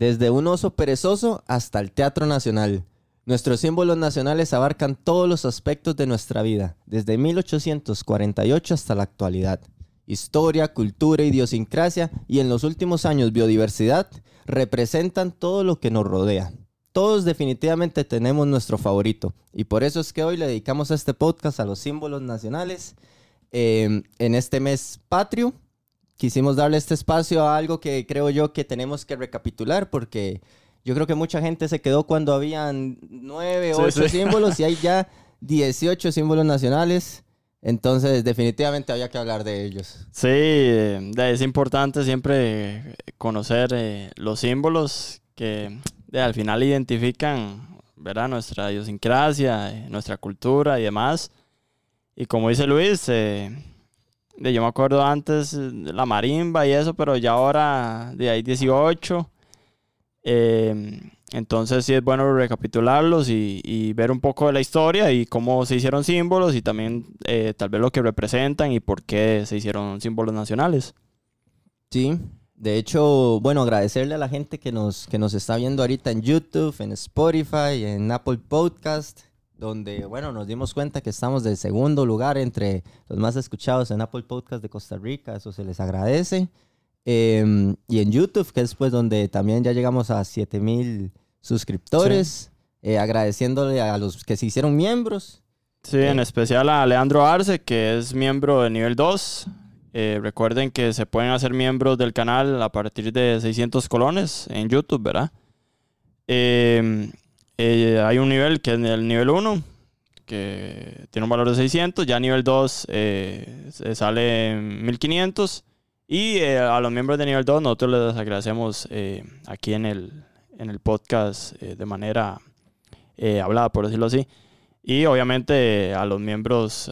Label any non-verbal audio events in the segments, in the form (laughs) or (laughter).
Desde un oso perezoso hasta el Teatro Nacional. Nuestros símbolos nacionales abarcan todos los aspectos de nuestra vida, desde 1848 hasta la actualidad. Historia, cultura, idiosincrasia y en los últimos años biodiversidad representan todo lo que nos rodea. Todos definitivamente tenemos nuestro favorito y por eso es que hoy le dedicamos este podcast a los símbolos nacionales. Eh, en este mes patrio quisimos darle este espacio a algo que creo yo que tenemos que recapitular porque yo creo que mucha gente se quedó cuando habían nueve, o ocho símbolos y hay ya (laughs) 18 símbolos nacionales. Entonces, definitivamente había que hablar de ellos. Sí, es importante siempre conocer eh, los símbolos que al final identifican ¿verdad? nuestra idiosincrasia, eh, nuestra cultura y demás. Y como dice Luis, eh, yo me acuerdo antes de la marimba y eso, pero ya ahora de ahí 18. Eh, entonces sí es bueno recapitularlos y, ver un poco de la historia y cómo se hicieron símbolos y también eh, tal vez lo que representan y por qué se hicieron símbolos nacionales. Sí, de hecho, bueno, agradecerle a la gente que nos, que nos está viendo ahorita en YouTube, en Spotify, en Apple Podcast, donde, bueno, nos dimos cuenta que estamos de segundo lugar entre los más escuchados en Apple Podcast de Costa Rica, eso se les agradece. Em, y en YouTube, que es pues donde también ya llegamos a 7000 suscriptores, eh, agradeciéndole a los que se hicieron miembros. Sí, en eh, especial a Leandro Arce, que es miembro de nivel 2. Eh, recuerden que se pueden hacer miembros del canal a partir de 600 colones en YouTube, ¿verdad? Em, hay un nivel que es el nivel 1, que tiene un valor de 600. Ya nivel 2 sale en 1500. Y eh, a los miembros de nivel 2 nosotros les agradecemos eh, aquí en el, en el podcast eh, de manera hablada, por decirlo así. Y obviamente a los miembros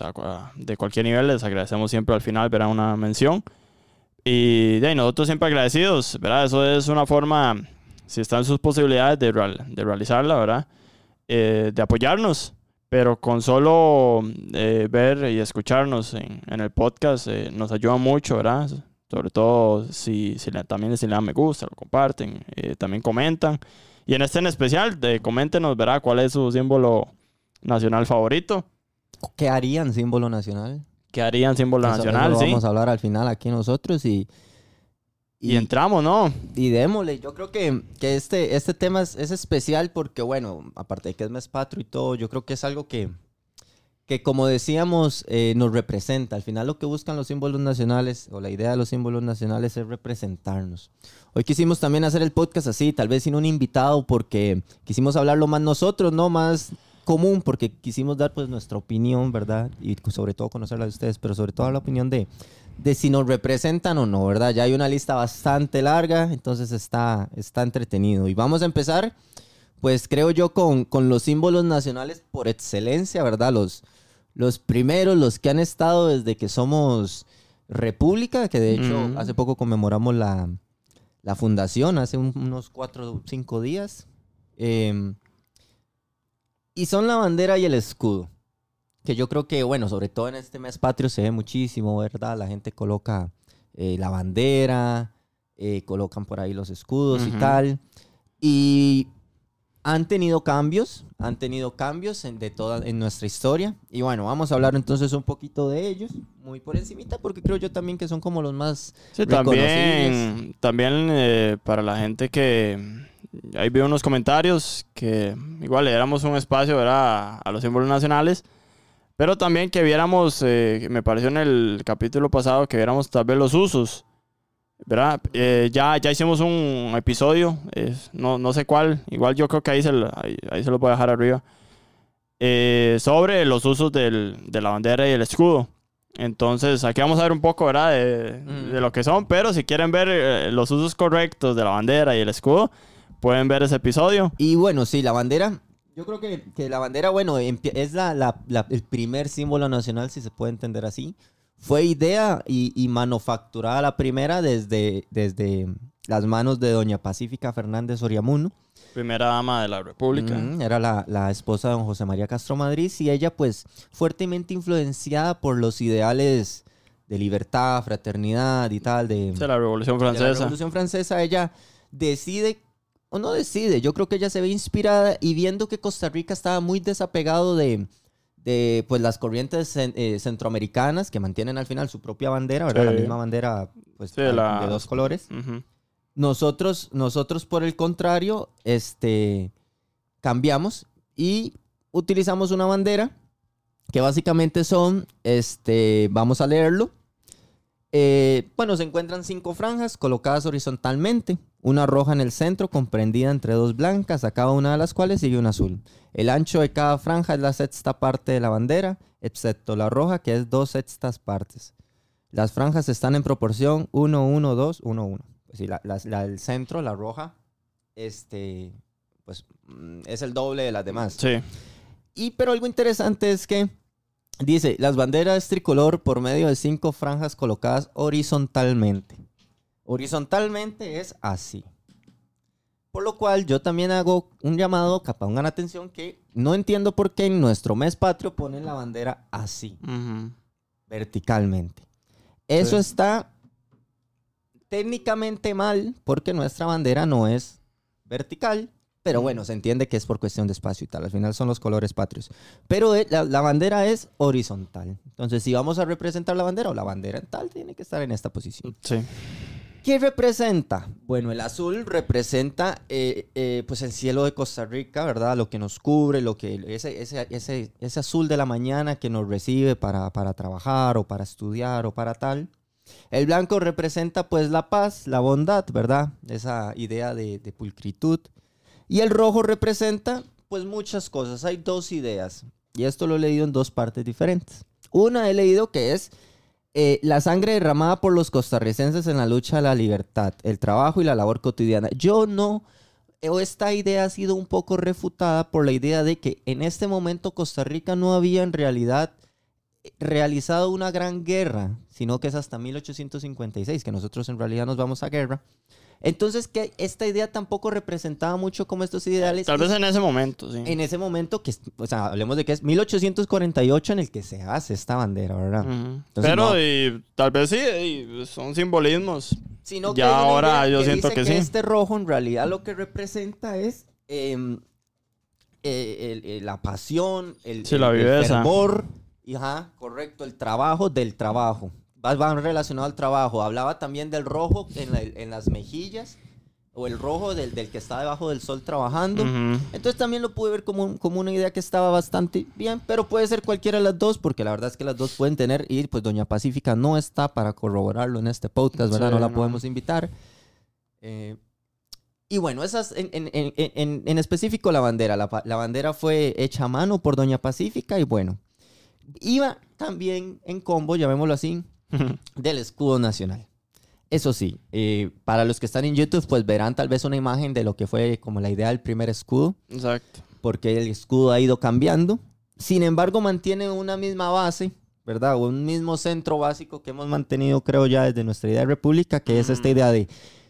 de cualquier nivel les agradecemos siempre al final, verán una mención. Y de nosotros siempre agradecidos, ¿verdad? Eso es una forma, si están sus posibilidades de, de realizarla, ¿verdad? de apoyarnos. Pero con solo ver y escucharnos en, en el podcast nos ayuda mucho, ¿verdad? Sobre todo si, si también si le dan me gusta, lo comparten, eh, también comentan. Y en este en especial, de, coméntenos, verá cuál es su símbolo nacional favorito. ¿Qué harían símbolo nacional? ¿Qué harían símbolo nacional? sí. Vamos a hablar al final aquí nosotros y, y, entramos, ¿no? Y démosle. Yo creo que, que este, este tema es, es, especial porque, bueno, aparte de que es mes patrio y todo, yo creo que es algo que, que como decíamos, eh, nos representa. Al final lo que buscan los símbolos nacionales, o la idea de los símbolos nacionales es representarnos. Hoy quisimos también hacer el podcast así, tal vez sin un invitado, porque quisimos hablarlo más nosotros, no más común, porque quisimos dar pues nuestra opinión, ¿verdad? Y sobre todo conocerla de ustedes, pero sobre todo la opinión de, de si nos representan o no, ¿verdad? Ya hay una lista bastante larga, entonces está, está entretenido. Y vamos a empezar, pues creo yo, con, con los símbolos nacionales por excelencia, ¿verdad? Los, los primeros, los que han estado desde que somos república, que de hecho hace poco conmemoramos la, fundación, hace unos cuatro o cinco días. Em, y son la bandera y el escudo. Que yo creo que, bueno, sobre todo en este mes patrio se ve muchísimo, ¿verdad? La gente coloca eh, la bandera, eh, colocan por ahí los escudos y tal. Y han tenido cambios, han tenido cambios en, de toda, en nuestra historia. Y bueno, vamos a hablar entonces un poquito de ellos, muy por encimita, porque creo yo también que son como los más sí, También, también eh, para la gente que... Ahí veo unos comentarios que igual le diéramos un espacio ¿verdad? a los símbolos nacionales, pero también que viéramos, eh, me pareció en el capítulo pasado, que viéramos tal vez los usos ¿verdad? Eh, ya, ya hicimos un episodio, no, no sé cuál, igual yo creo que ahí se, ahí, se lo voy a dejar arriba, eh, sobre los usos del, de la bandera y el escudo. Entonces, aquí vamos a ver un poco, ¿verdad? De, mm. de lo que son, pero si quieren ver eh, los usos correctos de la bandera y el escudo, pueden ver ese episodio. Y bueno, sí, la bandera, yo creo que, que la bandera, bueno, es la, la, el primer símbolo nacional, si se puede entender así fue idea y, manufacturada la primera desde, desde las manos de doña Pacífica Fernández Oriamuno. Primera dama de la República. era la, esposa de don José María Castro Madrid y ella pues fuertemente influenciada por los ideales de libertad, fraternidad y tal. De, la Revolución Francesa. De la Revolución Francesa, ella decide o no decide, yo creo que ella se ve inspirada y viendo que Costa Rica estaba muy desapegado de, de pues, las corrientes eh, centroamericanas que mantienen al final su propia bandera, ¿verdad? Sí. La misma bandera pues, Sí, de dos colores. Nosotros, nosotros, por el contrario, este, cambiamos y utilizamos una bandera que básicamente son, este, vamos a leerlo. Eh, bueno, se encuentran cinco franjas colocadas horizontalmente, una roja en el centro comprendida entre dos blancas, a cada una de las cuales sigue una azul. El ancho de cada franja es la sexta parte de la bandera, excepto la roja que es dos sextas partes. Las franjas están en proporción 1, 1, 2, 1, 1. Pues sí, la, la- la del centro, la roja, este, pues mm, es el doble de las demás. Sí. Y pero algo interesante es que dice, las banderas tricolor por medio de cinco franjas colocadas horizontalmente. Horizontalmente es así. Por lo cual yo también hago un llamado, que pongan atención, que no entiendo por qué en nuestro mes patrio ponen la bandera así, verticalmente. Eso Sí. está técnicamente mal porque nuestra bandera no es vertical, pero bueno, se entiende que es por cuestión de espacio y tal. Al final son los colores patrios. Pero eh, la, la bandera es horizontal. Entonces, si vamos a representar la bandera o la bandera en tal, tiene que estar en esta posición. Sí. ¿Qué representa? Bueno, el azul representa eh, eh, pues el cielo de Costa Rica, ¿verdad? Lo que nos cubre, lo que ese, ese, ese, ese azul de la mañana que nos recibe para, para trabajar o para estudiar o para tal. El blanco representa pues la paz, la bondad, ¿verdad? Esa idea de, de pulcritud. Y el rojo representa pues muchas cosas. Hay dos ideas. Y esto lo he leído en dos partes diferentes. Una he leído que es eh, la sangre derramada por los costarricenses en la lucha a la libertad, el trabajo y la labor cotidiana. Yo no, esta idea ha sido un poco refutada por la idea de que en este momento Costa Rica no había en realidad eh, realizado una gran guerra, sino que es hasta 1856 que nosotros en realidad nos vamos a guerra. Entonces que esta idea tampoco representaba mucho como estos ideales. Tal vez en ese momento, sí. en ese momento que, o sea, hablemos de que es 1848 en el que se hace esta bandera, ¿verdad? Entonces, Pero no. y, tal vez sí, y son simbolismos. Sino Ya ahora yo siento que sí. Este rojo en realidad lo que representa es em, eh, el- el- la pasión, el, Sí, el- la el viveza. fervor, y, ajá, correcto, el trabajo del trabajo. Va- Van relacionado al trabajo. Hablaba también del rojo en, la- en las mejillas, o el rojo del, del que está debajo del sol trabajando. Entonces también lo pude ver como, como una idea que estaba bastante bien, pero puede ser cualquiera de las dos, porque la verdad es que las dos pueden tener, y pues Doña Pacífica no está para corroborarlo en este podcast, ¿verdad? Sí, no la no. podemos invitar. Eh, y bueno, esas, en, en- en- en- en específico la bandera. La, la bandera fue hecha a mano por Doña Pacífica y bueno, iba también en combo, llamémoslo así, (laughs) del escudo nacional. Eso sí, eh, para los que están en YouTube, pues verán tal vez una imagen de lo que fue como la idea del primer escudo, Exacto. porque el escudo ha ido cambiando. Sin embargo, mantiene una misma base, ¿verdad? O un mismo centro básico que hemos mantenido, creo ya, desde nuestra idea de república, que es esta idea de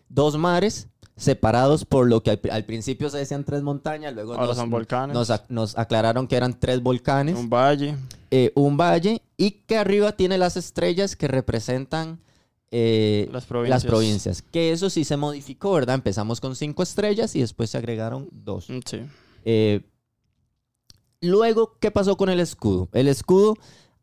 dos mares separados por lo que al, al principio se decían tres montañas, luego Ahora nos, son volcanes. nos aclararon que eran tres volcanes Un valle. eh, un valle y que arriba tiene las estrellas que representan eh, Las provincias. las provincias. Que eso sí se modificó, ¿verdad? Empezamos con cinco estrellas y después se agregaron dos. Mm, Sí. Eh, luego, ¿qué pasó con el escudo? El escudo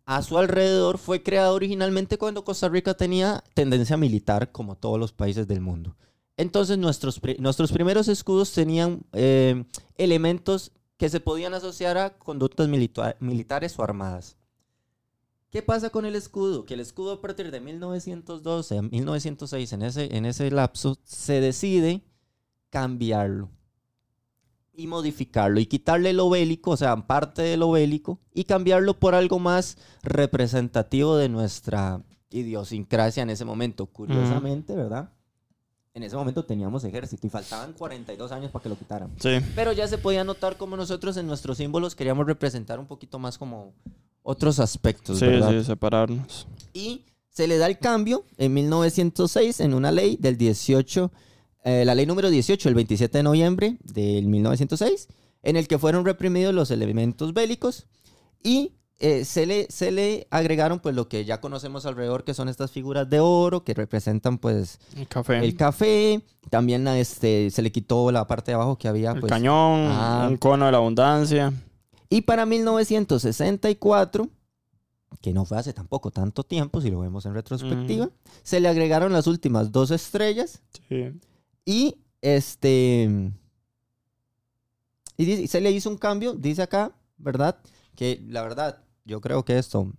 a su alrededor fue creado originalmente cuando Costa Rica tenía tendencia militar, como todos los países del mundo. Entonces, nuestros, nuestros primeros escudos tenían eh, elementos que se podían asociar a conductas milita- militares o armadas. ¿Qué pasa con el escudo? Que el escudo a partir de 1912 a 1906, en ese, en ese lapso, se decide cambiarlo y modificarlo y quitarle lo bélico, o sea, parte de lo bélico, y cambiarlo por algo más representativo de nuestra idiosincrasia en ese momento. Curiosamente, ¿verdad? En ese momento teníamos ejército y faltaban 42 años para que lo quitaran. Sí. Pero ya se podía notar como nosotros en nuestros símbolos queríamos representar un poquito más como otros aspectos, Sí, ¿verdad? sí, separarnos. Y se le da el cambio en 1906 en una ley del 18, eh, la ley número 18, el 27 de noviembre del 1906, en el que fueron reprimidos los elementos bélicos y eh, se, le, se le agregaron pues lo que ya conocemos alrededor, que son estas figuras de oro que representan pues El café. el café. También este, se le quitó la parte de abajo que había. El pues, cañón, Ah. un cono de la abundancia. Y para 1964, que no fue hace tampoco tanto tiempo, si lo vemos en retrospectiva, se le agregaron las últimas dos estrellas Sí. y este... Y se le hizo un cambio, dice acá, ¿verdad? Que la verdad, yo creo que esto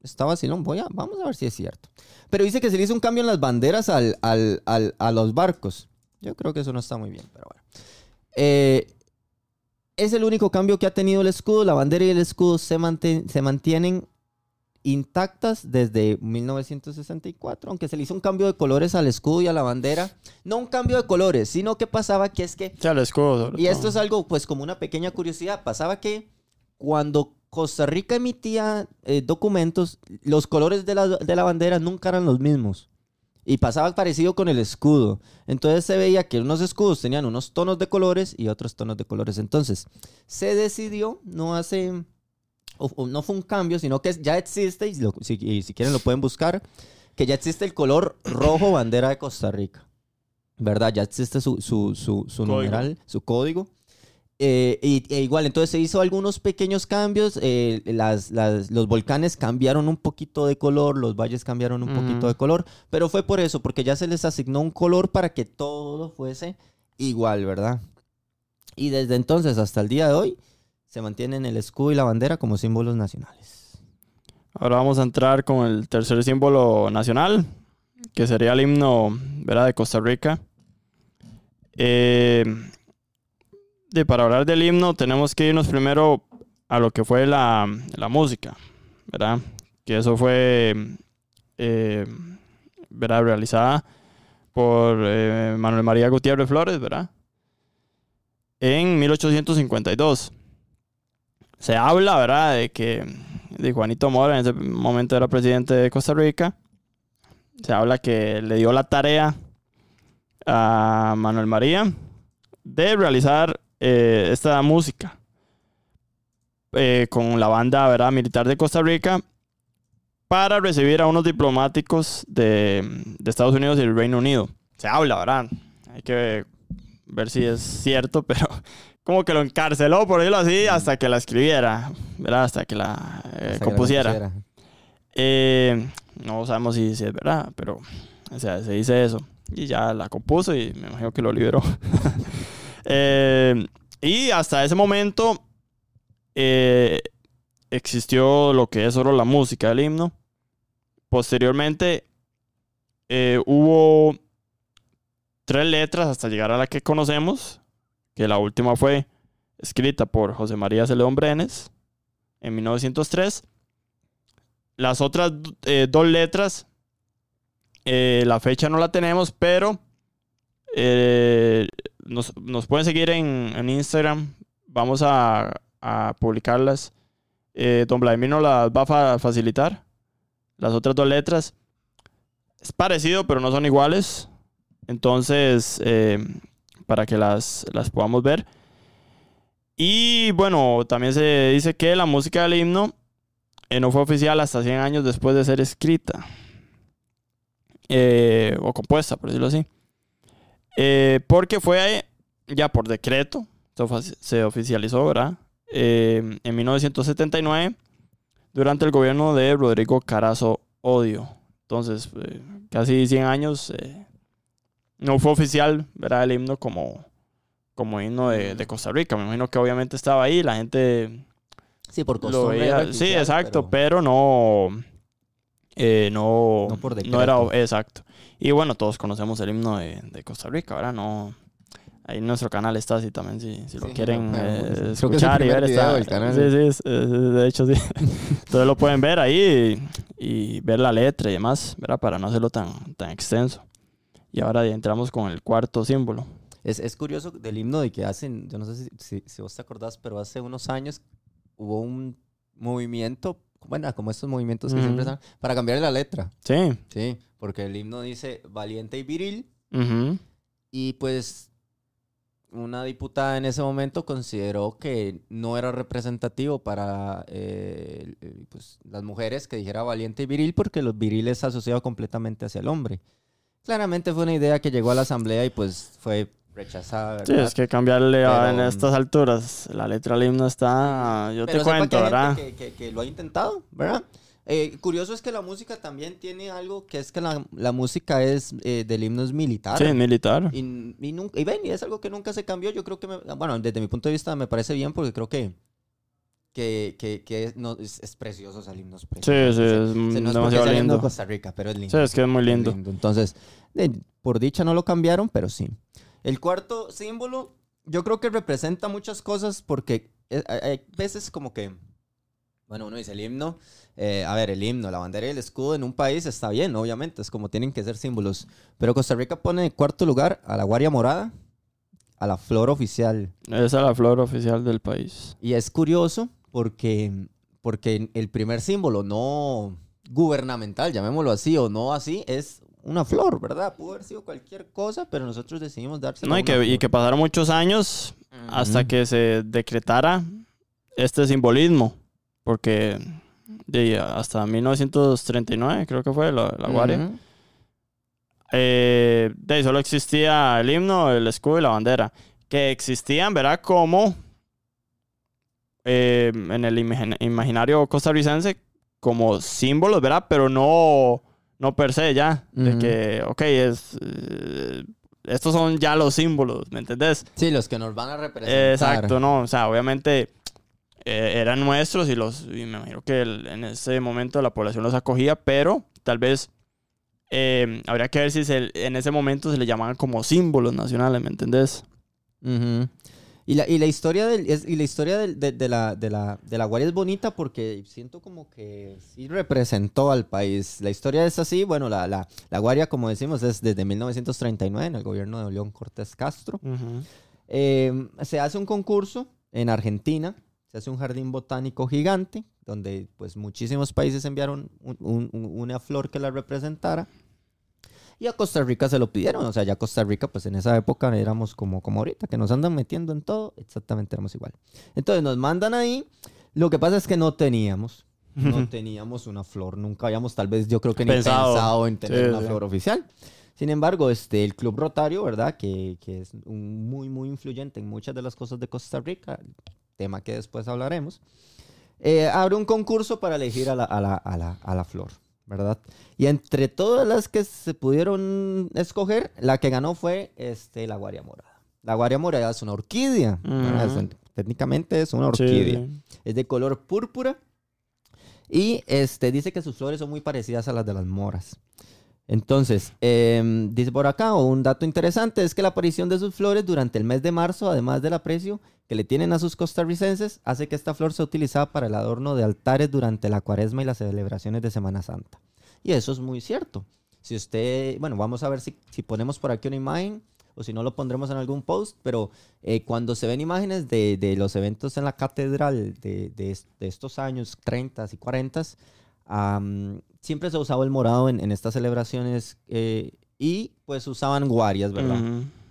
está vacilón. Voy a, vamos a ver si es cierto. Pero dice que se le hizo un cambio en las banderas al, al- al- a los barcos. Yo creo que eso no está muy bien, pero bueno. Eh, es el único cambio que ha tenido el escudo. La bandera y el escudo se, manten- se mantienen intactas desde 1964, aunque se le hizo un cambio de colores al escudo y a la bandera. No un cambio de colores, sino que pasaba que es que O sea, el escudo. sobre y esto es algo, pues, como una pequeña curiosidad. Pasaba que cuando Costa Rica emitía eh, documentos, los colores de la, de la bandera nunca eran los mismos. Y pasaba parecido con el escudo. Entonces se veía que unos escudos tenían unos tonos de colores y otros tonos de colores. Entonces se decidió, no hace, o- o no fue un cambio, sino que ya existe, y, lo- si, y si quieren lo pueden buscar, que ya existe el color rojo bandera de Costa Rica. ¿Verdad? Ya existe su, su, su, numeral, su código. Eh, y, e igual, entonces se hizo algunos pequeños cambios. eh, las, las- los volcanes cambiaron un poquito de color, los valles cambiaron un poquito de color, pero fue por eso, porque ya se les asignó un color para que todo fuese igual, ¿verdad? Y desde entonces hasta el día de hoy se mantienen el escudo y la bandera como símbolos nacionales. Ahora vamos a entrar con el tercer símbolo nacional, que sería el himno ¿verdad? de Costa Rica. Eh, de, para hablar del himno tenemos que irnos primero a lo que fue la, la música, ¿verdad? Que eso fue eh, ¿verdad? realizada por eh, Manuel María Gutiérrez Flores, ¿verdad? En 1852. Se habla, ¿verdad? De que de Juanito Mora, en ese momento era presidente de Costa Rica. Se habla que le dio la tarea a Manuel María de realizar eh, esta música eh, con la banda ¿verdad? militar de Costa Rica para recibir a unos diplomáticos de, de Estados Unidos y el Reino Unido. Se habla, ¿verdad? Hay que ver si es cierto, (laughs) pero como que lo encarceló, por decirlo así, hasta que la escribiera, ¿verdad? Hasta que la eh, Hasta que la compusiera. Eh, no sabemos si, si es verdad, pero o sea, se dice eso. Y ya la compuso y me imagino que lo liberó. (laughs) Eh, y hasta ese momento eh, existió lo que es solo la música del himno. Posteriormente eh, hubo tres letras hasta llegar a la que conocemos, que la última fue escrita por José María Celedón Brenes en 1903. Las otras dos letras, la fecha no la tenemos, pero nos, nos pueden seguir en, en Instagram. Vamos a, a publicarlas. Eh, don Vladimir nos las va a fa- facilitar. Las otras dos letras. Es parecido, pero no son iguales. Entonces, eh, para que las, las podamos ver. Y bueno, también se dice que la música del himno eh, no fue oficial hasta 100 años después de ser escrita. O compuesta, por decirlo así. Eh, porque fue ya por decreto, se ofi- se oficializó, ¿verdad? Eh, en 1979, durante el gobierno de Rodrigo Carazo Odio. Entonces, eh, casi 100 años, eh, no fue oficial, ¿verdad? El himno como, como himno de, de Costa Rica. Me imagino que obviamente estaba ahí, la gente Sí, por costumbre. sí, exacto, pero- pero, no, eh, no, No por no era exacto. Y bueno, todos conocemos el himno de, de Costa Rica, ¿verdad? No, ahí en nuestro canal está así también, si, si lo Sí, quieren lo eh, que es el escuchar y ver. Está, del canal. Sí, sí, es- es- de hecho sí. (laughs) Entonces lo pueden ver ahí y, y ver la letra y demás, ¿verdad? Para no hacerlo tan, tan extenso. Y ahora ya entramos con el cuarto símbolo. Es, es curioso del himno de que hacen, yo no sé si, si, si vos te acordás, pero hace unos años hubo un movimiento, bueno, como estos movimientos que siempre están, para cambiar la letra. Sí. Sí, porque el himno dice valiente y viril y pues una diputada en ese momento consideró que no era representativo para eh, pues, las mujeres que dijera valiente y viril porque los viriles asociado completamente hacia el hombre. Claramente fue una idea que llegó a la asamblea y pues fue rechazada. Sí, es que cambiarle en estas alturas la letra del himno está, yo te cuento, ¿verdad? que, que, lo ha intentado, ¿verdad? Eh, curioso es que la música también tiene algo que es que la, la música es eh, del himno es militar. Sí, militar. Y, y, nunca, y ven, y es algo que nunca se cambió. Yo creo que, bueno, desde mi punto de vista me parece bien porque creo que que, que, que no, es, es, precioso, el himno es precioso. Sí, sí, es se, no demasiado es lindo. Costa Rica, pero es lindo. Sí, es que es muy lindo. Entonces, por dicha no lo cambiaron, pero sí. El cuarto símbolo, yo creo que representa muchas cosas porque eh, hay veces como que bueno, uno dice el himno. Eh, a ver, el himno, la bandera y el escudo en un país está bien, obviamente, es como tienen que ser símbolos. Pero Costa Rica pone en cuarto lugar a la Guardia Morada, a la flor oficial. Esa es la flor oficial del país. Y es curioso porque, porque el primer símbolo no gubernamental, llamémoslo así, o no así, es una flor, ¿verdad? Pudo haber sido cualquier cosa, pero nosotros decidimos dárselo. No, y, que, y que pasaron muchos años hasta que se decretara este simbolismo porque de, hasta 1939 creo que fue la, la Guardia. Eh, de solo existía el himno, el escudo y la bandera. Que existían, ¿verdad? Como eh, en el imaginario costarricense, como símbolos, ¿verdad? Pero no, no per se ya. De que, ok, es, eh, estos son ya los símbolos, ¿me entendés? Sí, los que nos van a representar. Exacto, no. O sea, obviamente eh, eran nuestros y los me imagino que en ese momento la población los acogía, pero tal vez eh, habría que ver si en ese momento se le llamaban como símbolos nacionales, ¿me entendés? Y, la, y la historia, del, y la historia de, la, de, la, de la Guardia es bonita porque siento como que sí representó al país. La historia es así, bueno, la, la, la Guardia, como decimos, es desde 1939 en el gobierno de León Cortés Castro. Eh, se hace un concurso en Argentina se hace un jardín botánico gigante, donde pues muchísimos países enviaron una flor que la representara. Y a Costa Rica se lo pidieron, o sea, ya Costa Rica, pues en esa época éramos como, como ahorita, que nos andan metiendo en todo, exactamente éramos igual. Entonces nos mandan ahí, lo que pasa es que no teníamos, no teníamos una flor, nunca habíamos tal vez, yo creo que ni pensado, en tener una flor oficial. Sin embargo, este, el Club Rotario, ¿verdad? Que, que es muy, muy influyente en muchas de las cosas de Costa Rica, tema que después hablaremos, eh, abre un concurso para elegir a la, a, la, a, la, a la, flor, ¿verdad? Y entre todas las que se pudieron escoger, la que ganó fue este, la guaria morada. La guaria morada es una orquídea, técnicamente es una orquídea. Es de color púrpura y este, dice que sus flores son muy parecidas a las de las moras. Entonces, em, dice por acá, un dato interesante es que la aparición de sus flores durante el mes de marzo, además del aprecio que le tienen a sus costarricenses, hace que esta flor sea utilizada para el adorno de altares durante la cuaresma y las celebraciones de Semana Santa. Y eso es muy cierto. Si usted, bueno, vamos a ver si, si ponemos por aquí una imagen o si no lo pondremos en algún post, pero eh, cuando se ven imágenes de, de, los eventos en la catedral de, de, estos años 30 y 40, siempre se usaba el morado en, estas celebraciones eh, y pues usaban guarias, ¿verdad?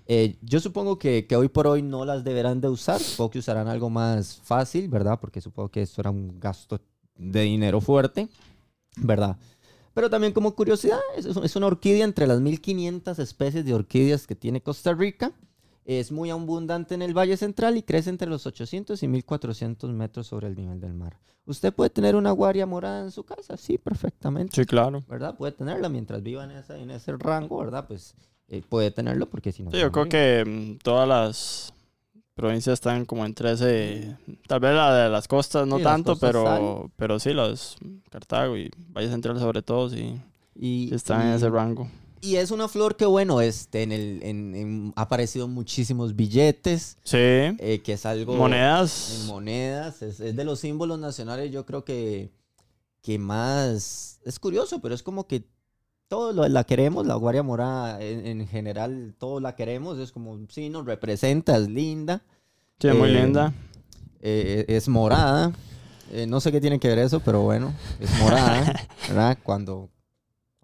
Eh, yo supongo que, hoy por hoy no las deberán de usar, supongo que usarán algo más fácil, ¿verdad? Porque supongo que esto era un gasto de dinero fuerte, ¿verdad? Pero también como curiosidad, es, una orquídea entre las 1500 especies de orquídeas que tiene Costa Rica. Es muy abundante en el Valle Central y crece entre los 800 y 1400 metros sobre el nivel del mar. ¿Usted puede tener una guaria morada en su casa? Sí, perfectamente. Sí, claro. ¿Verdad? Puede tenerla mientras viva en, en ese rango, ¿verdad? Pues eh, puede tenerlo porque si no... Sí, yo creo que mm, todas las provincias están como entre ese... Tal vez la de las costas no tanto, pero, pero sí, las Cartago y Valle Central sobre todo, sí, y, están en ese rango. Y es una flor que, bueno, este, en el, en, ha aparecido muchísimos billetes. Sí. Eh, que es algo... Monedas. En monedas. Es, es, de los símbolos nacionales, yo creo que, que más... Es curioso, pero es como que todos la queremos, la Guardia Morada en, general, todos la queremos. Es como, sí, nos representa, es linda. Sí, muy eh, linda. Eh, es morada. no sé qué tiene que ver eso, pero bueno, es morada, (laughs) ¿verdad? Cuando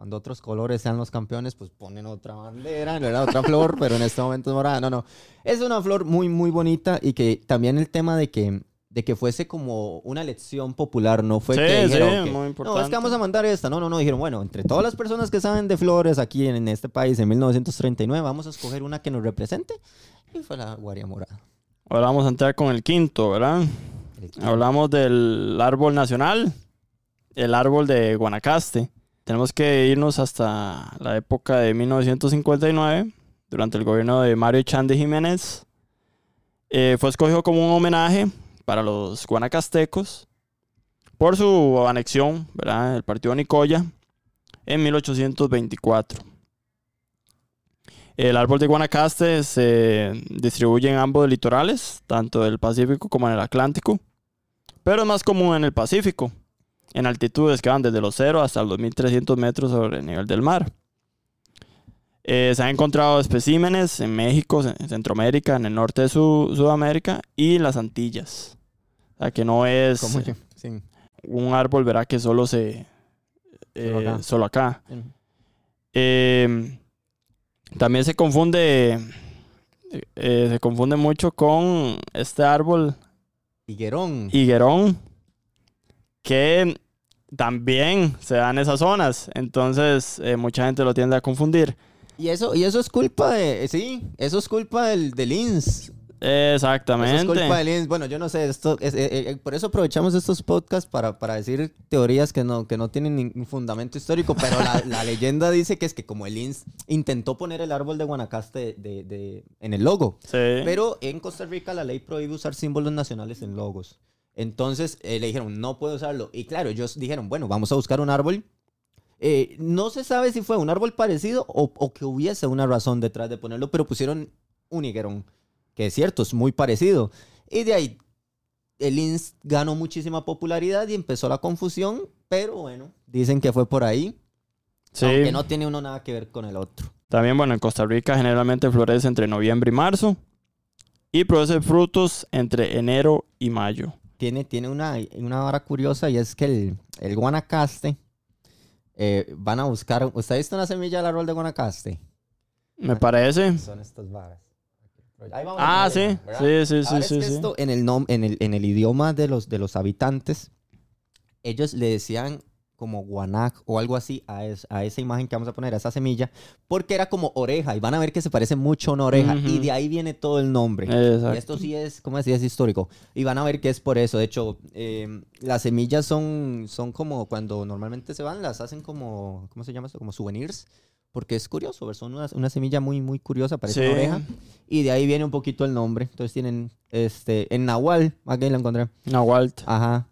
cuando otros colores sean los campeones, pues ponen otra bandera, no era otra (laughs) flor, pero en este momento es morada. No, no. Es una flor muy, muy bonita y que también el tema de que, de que fuese como una elección popular, no fue Sí, que sí, que, muy no, es importante. que vamos a mandar esta. No, no, no. Dijeron, bueno, entre todas las personas que saben de flores aquí en, en este país en 1939, vamos a escoger una que nos represente. Y fue la guaria morada. Ahora vamos a entrar con el quinto, ¿verdad? Hablamos del árbol nacional, el árbol de Guanacaste. Tenemos que irnos hasta la época de 1959, durante el gobierno de Mario Chande Jiménez. Eh, fue escogido como un homenaje para los guanacastecos por su anexión, ¿verdad? El partido Nicoya en 1824. El árbol de Guanacaste se distribuye en ambos litorales, tanto del Pacífico como en el Atlántico, pero es más común en el Pacífico, en altitudes que van desde los 0 hasta los 2300 metros sobre el nivel del mar. Eh, se han encontrado especímenes en México, en Centroamérica, en el norte de Su- Sudamérica y las Antillas. O sea, que no es. Sí. un árbol, verá que solo se... eh, Solo acá. solo acá. Eh, también se confunde, se confunde mucho con este árbol Higuerón. higuerón, que también se da en esas zonas. Entonces, eh, mucha gente lo tiende a confundir. Y eso, y eso es culpa de. Sí, eso es culpa del, del INS. Exactamente. Eso es culpa del INS. Bueno, yo no sé, esto es- eh, eh, por eso aprovechamos estos podcasts para, para decir teorías que no, que no tienen ningún fundamento histórico, pero la, (laughs) la leyenda dice que es que como el INS intentó poner el árbol de Guanacaste de, de- en el logo, Sí. pero en Costa Rica la ley prohíbe usar símbolos nacionales en logos. Entonces eh, le dijeron, no puede usarlo. Y claro, ellos dijeron, bueno, vamos a buscar un árbol. Eh, no se sabe si fue un árbol parecido o, o que hubiese una razón detrás de ponerlo, pero pusieron un higuerón, que es cierto, es muy parecido. Y de ahí el INS ganó muchísima popularidad y empezó la confusión, pero bueno, dicen que fue por ahí, Sí. aunque no tiene uno nada que ver con el otro. También, bueno, en Costa Rica generalmente florece entre noviembre y marzo y produce frutos entre enero y mayo. Tiene, tiene una, una vara curiosa y es que el, el guanacaste eh, van a buscar. ¿Usted ha visto una semilla del árbol de guanacaste? Me parece. Son estas varas. Ahí vamos Ah, a sí. Sí, sí, sí, Ahora es sí. que sí. esto en el, nom- en, el, en el idioma de los, de los habitantes, ellos le decían como guanac o algo así a, es- a esa imagen que vamos a poner, a esa semilla, porque era como oreja y van a ver que se parece mucho a una oreja y Ujú. de ahí viene todo el nombre. Exacto. Y esto sí es, ¿cómo decía? Es histórico. Y van a ver que es por eso. De hecho, eh, las semillas son, son como cuando normalmente se van, las hacen como, ¿cómo se llama esto? Como souvenirs. Porque es curioso, ¿ver? son una, una semilla muy, muy curiosa, parece una Sí. oreja. Y de ahí viene un poquito el nombre. Entonces tienen, este, en Nahual, aquí lo encontré. Nahualt. Ajá.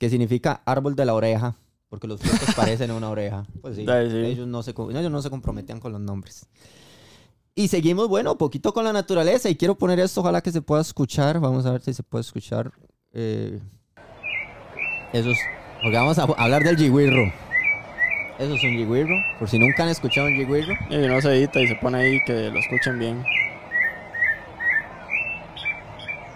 Que significa árbol de la oreja. Porque los frutos parecen una oreja. Pues sí. (laughs) Sí. Ellos, no se, ellos no se comprometían con los nombres. Y seguimos, bueno, poquito con la naturaleza. Y quiero poner esto, ojalá que se pueda escuchar. Vamos a ver si se puede escuchar. Eh, esos. Porque vamos a hablar del yigüirro. Eso es un yigüirro. Por si nunca han escuchado un yigüirro. Y no se edita y se pone ahí que lo escuchen bien.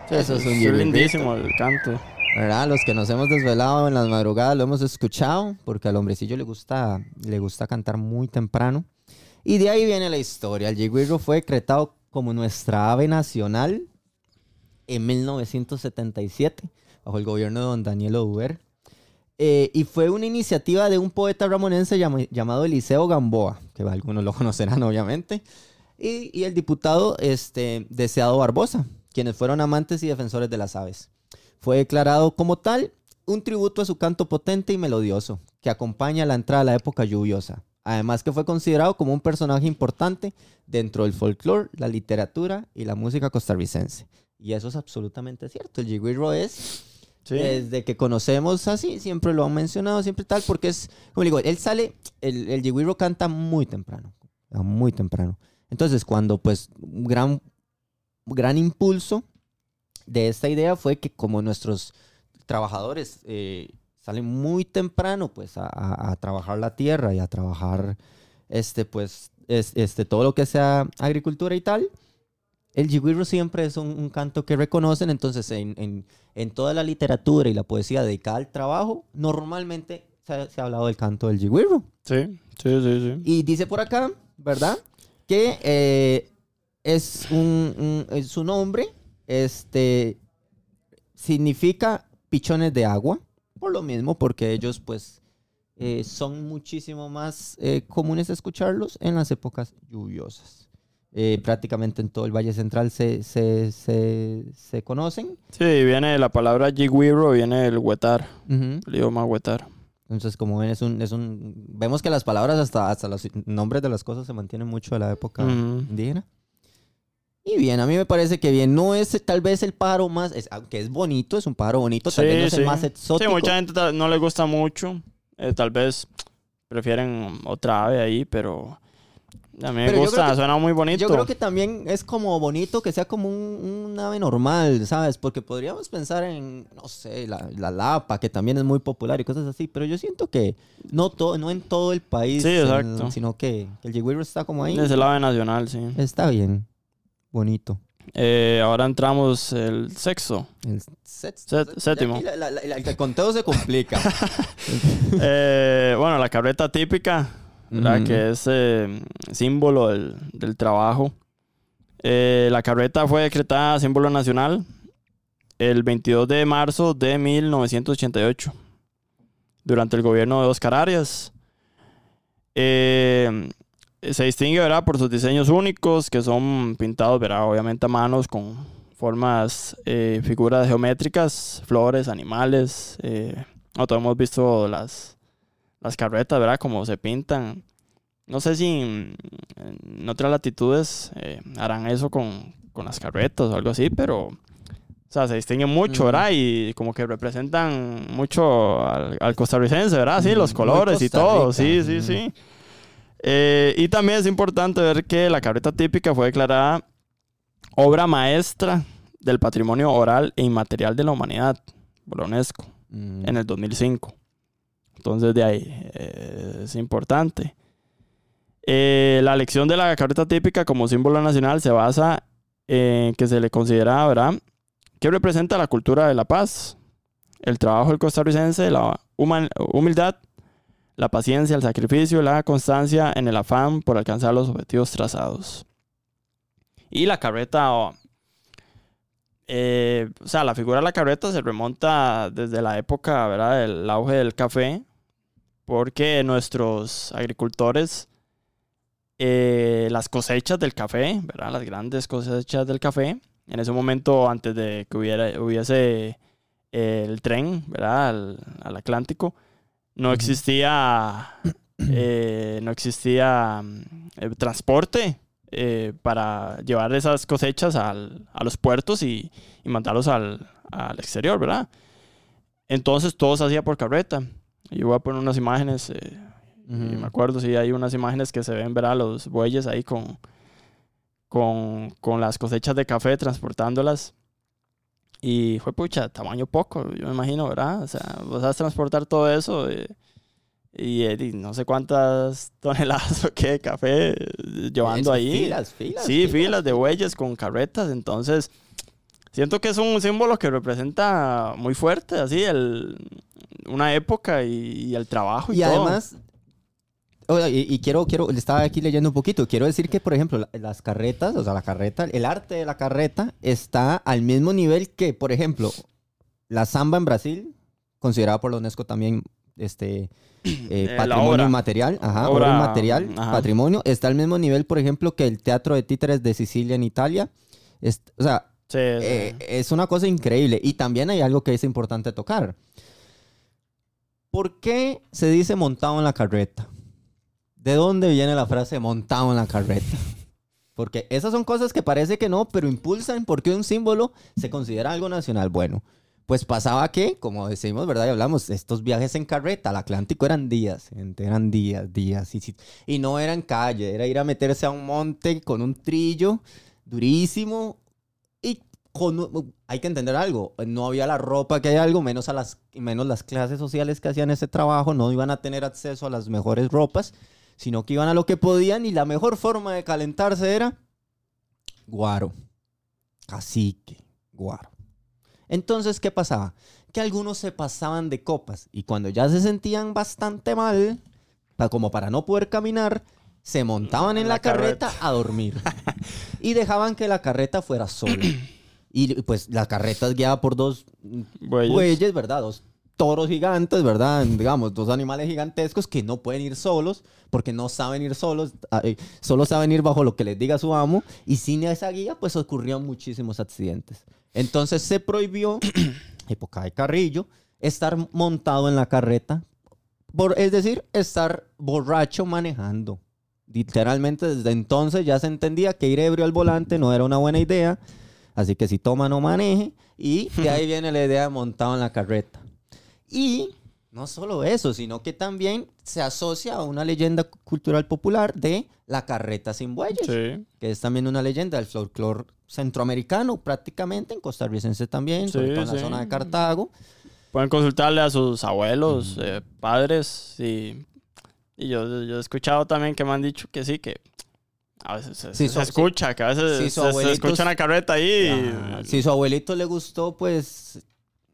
Sí, Eso es un es yigüirrito. lindísimo el canto. Los que nos hemos desvelado en las madrugadas lo hemos escuchado, porque al hombrecillo le gusta, le gusta cantar muy temprano. Y de ahí viene la historia. El yigüirro fue decretado como nuestra ave nacional en 1977, bajo el gobierno de don Daniel Oduber. Eh, y fue una iniciativa de un poeta ramonense llama- llamado Eliseo Gamboa, que algunos lo conocerán obviamente, y, y el diputado este, Deseado Barbosa, quienes fueron amantes y defensores de las aves. Fue declarado como tal un tributo a su canto potente y melodioso, que acompaña la entrada a la época lluviosa. Además que fue considerado como un personaje importante dentro del folclore, la literatura y la música costarricense. Y eso es absolutamente cierto. El yigüirro es Sí. desde que conocemos así, siempre lo han mencionado, siempre tal, porque es, como digo, él sale, el, el canta muy temprano, muy temprano. Entonces, cuando pues un gran, gran impulso de esta idea fue que como nuestros trabajadores eh, salen muy temprano pues a, a- a trabajar la tierra y a trabajar este pues es- este todo lo que sea agricultura y tal el yigüirro siempre es un, un canto que reconocen entonces en, en- en toda la literatura y la poesía dedicada al trabajo normalmente se ha, se ha hablado del canto del yigüirro Sí, Sí, sí, sí. Y dice por acá, ¿verdad? Que eh, es un, un- es su nombre, este, significa pichones de agua, por lo mismo, porque ellos, pues, eh, son muchísimo más eh, comunes escucharlos en las épocas lluviosas. Eh, prácticamente en todo el Valle Central se, se, se, se conocen. Sí, viene la palabra jigwiro, viene el huetar, Ujú. el idioma huetar. Entonces, como ven, es un, es un... Vemos que las palabras, hasta, hasta los nombres de las cosas se mantienen mucho de la época Ujú. indígena. Y bien, a mí me parece que bien, no es tal vez el pájaro más, es- aunque es bonito, es un pájaro bonito, tal vez no es el más exótico. Sí, mucha gente no le gusta mucho. eh, tal vez prefieren otra ave ahí, pero a mí me Pero gusta, que- suena muy bonito. Yo creo que también es como bonito que sea como un, un ave normal, ¿sabes? Porque podríamos pensar en, no sé, la, la lapa, que también es muy popular y cosas así, pero yo siento que no, todo, no en todo el país, Sí, en- exacto. sino que el yigüiro está como ahí. Es el ave nacional, sí. Está bien, bonito. Eh, ahora entramos el sexo. El set- séptimo. Aquí la- la- la- el conteo se complica. (laughs) Eh, bueno, la carreta típica, ¿verdad? Que es eh, símbolo del, del trabajo. La carreta fue decretada símbolo nacional el 22 de marzo de 1988, durante el gobierno de Oscar Arias. Eh, se distingue ¿verdad? por sus diseños únicos, que son pintados ¿verdad? obviamente a manos con formas, eh, figuras geométricas, flores, animales. Eh, nosotros hemos visto las, las carretas, ¿verdad? Como se pintan. No sé si en, en otras latitudes eh, harán eso con, con las carretas o algo así, pero... O sea, se distinguen mucho. ¿verdad? Y como que representan mucho al, al costarricense, ¿verdad? Sí, los colores y todo. Sí, sí, Mm. Eh, y también es importante ver que la carreta típica fue declarada obra maestra del patrimonio oral e inmaterial de la humanidad por la UNESCO Mm. en el 2005. Entonces, de ahí eh, es importante. Eh, la elección de la carreta típica como símbolo nacional se basa en que se le considera, ¿verdad?, que representa la cultura de la paz, el trabajo del costarricense, la humildad, la paciencia, el sacrificio, la constancia en el afán por alcanzar los objetivos trazados. Y la carreta, oh, o sea, la figura de la carreta se remonta desde la época, ¿verdad?, del auge del café, porque nuestros agricultores, eh, las cosechas del café, ¿verdad?, las grandes cosechas del café, en ese momento, antes de que hubiera, hubiese eh, el tren, ¿verdad?, al, al Atlántico, no existía, eh, no existía mm, eh, transporte eh, para llevar esas cosechas al- a los puertos y, y mandarlos al, al exterior, ¿verdad? Entonces todo se hacía por carreta. Yo voy a poner unas imágenes, y me acuerdo, sí, hay unas imágenes que se ven, ¿verdad? Los bueyes ahí con, con, con las cosechas de café transportándolas. Y fue pucha, tamaño poco, yo me imagino, ¿verdad? O sea, vos vas a transportar todo eso y, y no sé cuántas (laughs) toneladas o qué de café llevando ahí. Filas, filas. Sí, filas de bueyes con carretas. Entonces, siento que es un símbolo que representa muy fuerte, así, el, una época y, y el trabajo y, Y todo. además, y, y quiero, quiero, le estaba aquí leyendo un poquito, quiero decir que, por ejemplo, la- las carretas, o sea, la carreta, el arte de la carreta está al mismo nivel que, por ejemplo, la samba en Brasil, considerada por la UNESCO también, este, eh, (clears throat) Eh, patrimonio inmaterial, ajá, Obra, obra inmaterial, ajá. patrimonio, está al mismo nivel, por ejemplo, que el teatro de títeres de Sicilia en Italia. Es- o sea, Sí, sí. eh, es una cosa increíble. Y también hay algo que es importante tocar. ¿Por qué se dice montado en la carreta? ¿De dónde viene la frase montado en la carreta? Porque esas son cosas que parece que no, pero impulsan porque un símbolo se considera algo nacional. Bueno, pues pasaba que, como decimos, ¿verdad? Y hablamos, estos viajes en carreta al Atlántico eran días, eran días, días. Y, y no eran calle, era ir a meterse a un monte con un trillo durísimo y con, hay que entender algo, no había la ropa que hay algo, menos, a las, menos las clases sociales que hacían ese trabajo, no iban a tener acceso a las mejores ropas, sino que iban a lo que podían y la mejor forma de calentarse era guaro, cacique, guaro. Entonces, ¿qué pasaba? Que algunos se pasaban de copas y cuando ya se sentían bastante mal, como para no poder caminar, se montaban en En la, la carreta, a dormir. (laughs) y dejaban que la carreta fuera sola. Y pues la carreta es guiada por dos Bueyes. bueyes, ¿verdad? Dos toros gigantes, ¿verdad? Digamos, dos animales gigantescos que no pueden ir solos porque no saben ir solos, ah, eh, solo saben ir bajo lo que les diga su amo y sin esa guía pues ocurrieron muchísimos accidentes. Entonces se prohibió, (clears throat) época de Carrillo, estar montado en la carreta, por, es decir, estar borracho manejando. Literalmente desde entonces ya se entendía que ir ebrio al volante no era una buena idea, así que si toma no maneje y de ahí (laughs) viene la idea de montado en la carreta. Y no solo eso, sino que también se asocia a una leyenda cu- cultural popular de la carreta sin bueyes, Sí. que es también una leyenda del folclore centroamericano, prácticamente en costarricense también, sobre Sí, todo en la sí. zona de Cartago. Pueden consultarle a sus abuelos, Mm. eh, padres y, y yo, yo he escuchado también que me han dicho que sí, que a veces se, Sí, se su- escucha, que a veces su se- se, escucha es- una carreta ahí. Ah, y- Si su abuelito le gustó, pues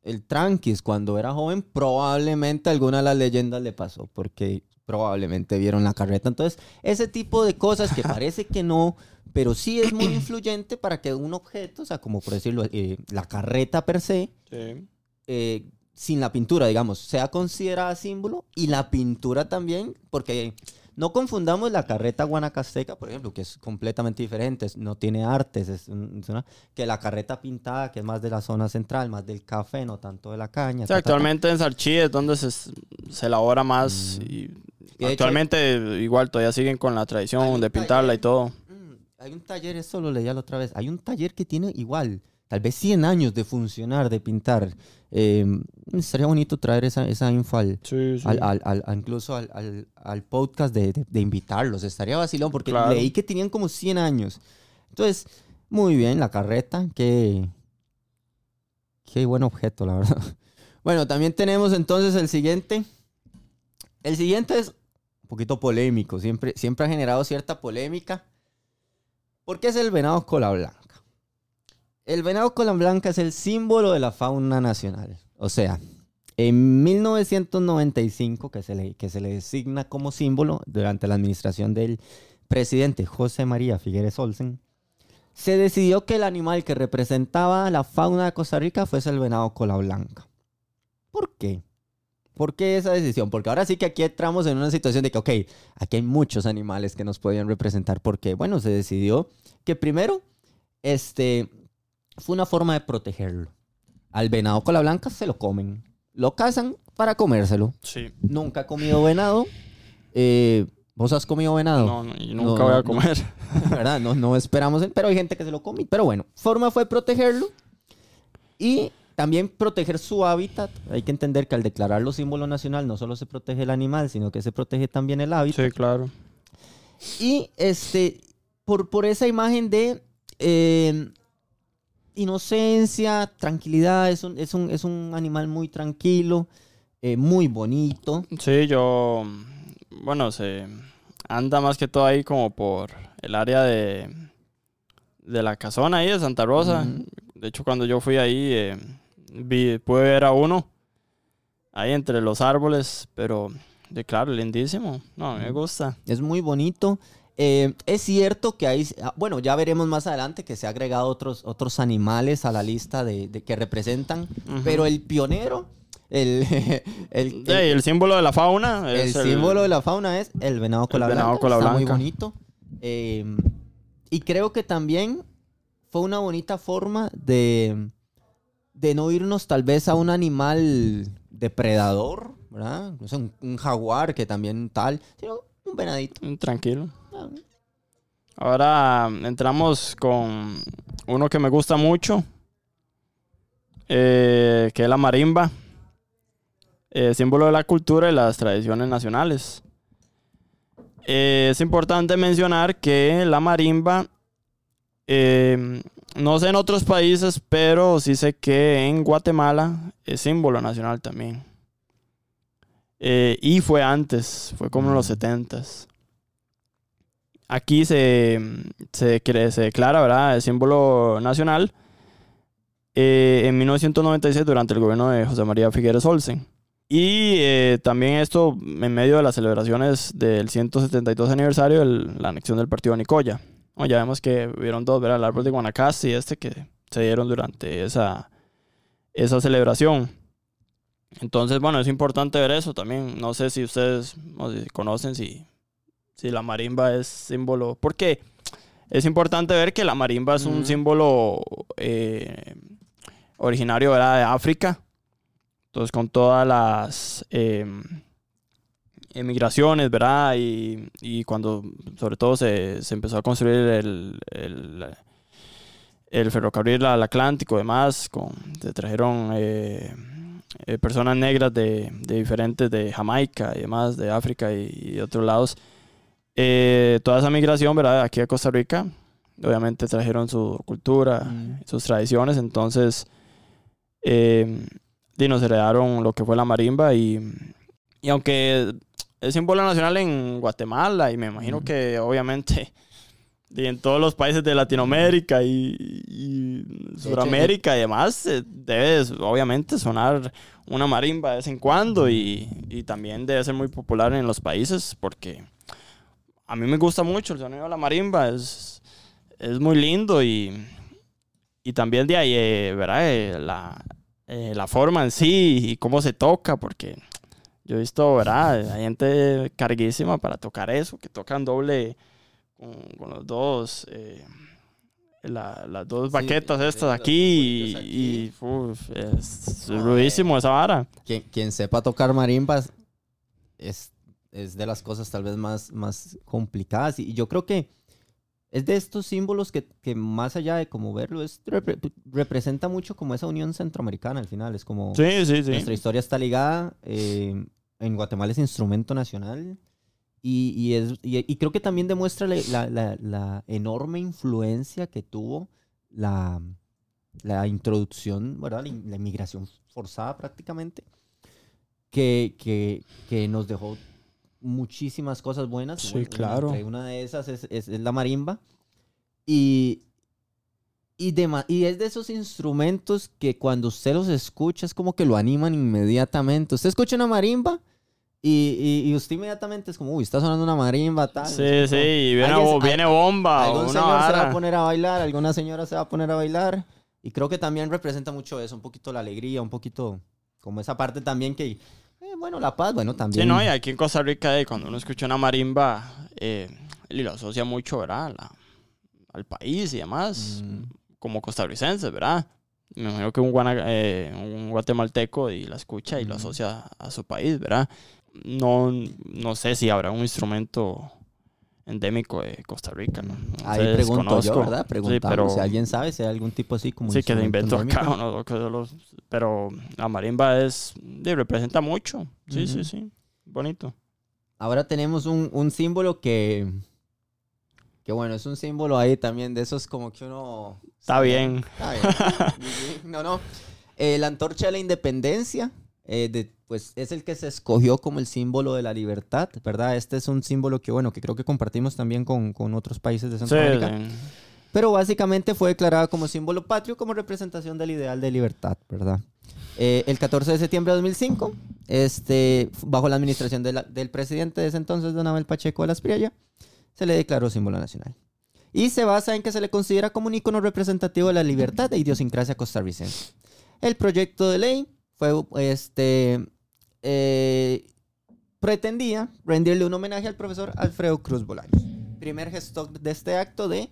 el tranquis cuando era joven, probablemente alguna de las leyendas le pasó, porque probablemente vieron la carreta. Entonces, ese tipo de cosas que (laughs) parece que no, pero sí es muy influyente para que un objeto, o sea, como por decirlo, eh, la carreta per se, Sí. eh, sin la pintura, digamos, sea considerada símbolo y la pintura también, porque no confundamos la carreta guanacasteca, por ejemplo, que es completamente diferente, es- no tiene artes, es, un- es una- que la carreta pintada, que es más de la zona central, más del café, no tanto de la caña. Sí, ta, ta, ta. actualmente en Sarchí es donde se, se elabora más Mm. y Y de hecho, actualmente igual todavía siguen con la tradición de pintarla y todo. Mm, Hay un taller, eso lo leía la otra vez, hay un taller que tiene igual, tal vez 100 años de funcionar, de pintar. Eh, estaría bonito traer esa, esa info al, Sí, sí. al, al- al- incluso al, podcast de, de- de invitarlos. Estaría vacilón porque Claro. leí que tenían como 100 años. Entonces, muy bien, la carreta. Qué, qué buen objeto, la verdad. (laughs) Bueno, también tenemos entonces el siguiente. El siguiente es un poquito polémico. Siempre, siempre ha generado cierta polémica. Porque es el venado cola blanca. El venado cola blanca es el símbolo de la fauna nacional. O sea, en 1995, que se, le, que se le designa como símbolo durante la administración del presidente José María Figueres Olsen, se decidió que el animal que representaba la fauna de Costa Rica fuese el venado cola blanca. ¿Por qué? ¿Por qué esa decisión? Porque ahora sí que aquí entramos en una situación de que, ok, aquí hay muchos animales que nos podían representar porque, bueno, se decidió que primero, este, fue una forma de protegerlo. Al venado cola blanca se lo comen. Lo cazan para comérselo. Sí. Nunca he comido venado. Eh, ¿Vos has comido venado? No, no, y No, nunca voy no, a comer. (laughs) ¿Verdad? No, no esperamos, pero hay gente que se lo come. Pero bueno, forma fue protegerlo y también proteger su hábitat. Hay que entender que al declararlo símbolo nacional no solo se protege el animal, sino que se protege también el hábitat. Sí, claro. Y este, por, por esa imagen de eh, inocencia, tranquilidad, es un, es un, es un animal muy tranquilo, eh, muy bonito. Sí, yo. Bueno, se anda más que todo ahí como por el área de. de la casona ahí de Santa Rosa. Ujú. De hecho, cuando yo fui ahí, eh, vi, pude ver a uno ahí entre los árboles, pero de claro, lindísimo. No, me gusta. Es muy bonito. Eh, es cierto que hay, ah, bueno, ya veremos más adelante que se ha agregado otros, otros animales a la lista de, de que representan, pero el pionero, el, (laughs) el, Sí, el símbolo de la fauna el símbolo de la fauna es el venado cola venado blanca. cola Está muy bonito. Eh, y creo que también fue una bonita forma de, de no irnos tal vez a un animal depredador, ¿verdad? No sé, un, un jaguar que también tal, sino un venadito. Tranquilo. Ah, Ahora entramos con uno que me gusta mucho, eh, que es la marimba, eh, símbolo de la cultura y las tradiciones nacionales. Eh, es importante mencionar que la marimba, no sé en otros países, pero sí sé que en Guatemala es símbolo nacional también. Y fue antes, fue como en los 70s. Aquí se, se, declara, ¿verdad?, el símbolo nacional eh, en 1996 durante el gobierno de José María Figueres Olsen. Y eh, también esto en medio de las celebraciones del 172 aniversario de la anexión del partido de Nicoya. ya vemos que hubieron dos, ¿verdad? El árbol de Guanacaste y este que se dieron durante esa, esa celebración. Entonces, bueno, es importante ver eso también. No sé si ustedes conocen si, si la marimba es símbolo. Porque es importante ver que la marimba es un símbolo eh, originario de África entonces, con todas las em, emigraciones, ¿verdad? Y, y, cuando, sobre todo, se, se empezó a construir el, el, el ferrocarril al Atlántico, demás, con, se trajeron eh, eh, personas negras de, de, diferentes, de Jamaica y demás, de África y, de otros lados. Eh, toda esa migración, ¿verdad? Aquí a Costa Rica, obviamente trajeron su cultura, mm. sus tradiciones, entonces em, y nos heredaron lo que fue la marimba y, y aunque es símbolo nacional en Guatemala y me imagino que obviamente en todos los países de Latinoamérica y, y Sudamérica y demás eh, debe obviamente sonar una marimba de vez en cuando y, y, también debe ser muy popular en los países porque a mí me gusta mucho el sonido de la marimba, es, es muy lindo y, y también de ahí, eh, ¿verdad? Eh, la, eh, la forma en sí y cómo se toca, porque yo he visto, ¿verdad? Hay gente carguísima para tocar eso, que tocan doble con, los dos, eh, las dos baquetas estas aquí y, es ruidísimo esa vara. Quien, quien, sepa tocar marimbas es, es de las cosas tal vez más, más complicadas y yo creo que es de estos símbolos que, que, más allá de como verlo, es, representa mucho como esa unión centroamericana al final. Es como sí, sí, sí. nuestra historia está ligada. Eh, en Guatemala es instrumento nacional. Y, y, es, y, creo que también demuestra la, la, la, enorme influencia que tuvo la, la introducción, ¿verdad? La, inmigración forzada prácticamente, que, que, que nos dejó muchísimas cosas buenas. Sí, claro. Una, de esas es, es, la marimba. Y, y, de, y es de esos instrumentos que cuando usted los escucha es como que lo animan inmediatamente. Usted escucha una marimba y, y, usted inmediatamente es como, uy, está sonando una marimba, tal. Sí, sí, y viene, viene bomba. Algún señor se va a poner a bailar, alguna señora se va a poner a bailar. Y creo que también representa mucho eso, un poquito la alegría, un poquito como esa parte también que bueno, La Paz, bueno, también. Sí, no, y aquí en Costa Rica, eh, cuando uno escucha una marimba, eh, lo asocia mucho, ¿verdad? al país y demás, mm. como costarricense, ¿verdad? Me imagino que un, eh, un guatemalteco y la escucha y lo asocia a su país, ¿verdad? No, no sé si habrá un instrumento endémico de Costa Rica, ¿no? Ahí pregunto yo, ¿verdad? Preguntamos si alguien sabe si hay algún tipo así como Sí, que se inventó acá, ¿no? pero la marimba es, representa mucho, sí, sí, sí, bonito. Ahora tenemos un, un, símbolo que, que bueno, es un símbolo ahí también de esos como que uno... Está bien. Está (laughs) bien. no, no. Eh, la antorcha de la independencia, eh, de pues es el que se escogió como el símbolo de la libertad, ¿verdad? Este es un símbolo que, bueno, que creo que compartimos también con, con otros países de Centroamérica. Pero básicamente fue declarado como símbolo patrio, como representación del ideal de libertad, ¿verdad? Eh, el 14 de septiembre de 2005, este, bajo la administración del presidente de ese entonces, Don Abel Pacheco de las Priaya, se le declaró símbolo nacional. Y se basa en que se le considera como un ícono representativo de la libertad e idiosincrasia costarricense. El proyecto de ley fue este, eh, pretendía rendirle un homenaje al profesor Alfredo Cruz Bolaños. Primer gesto de este acto de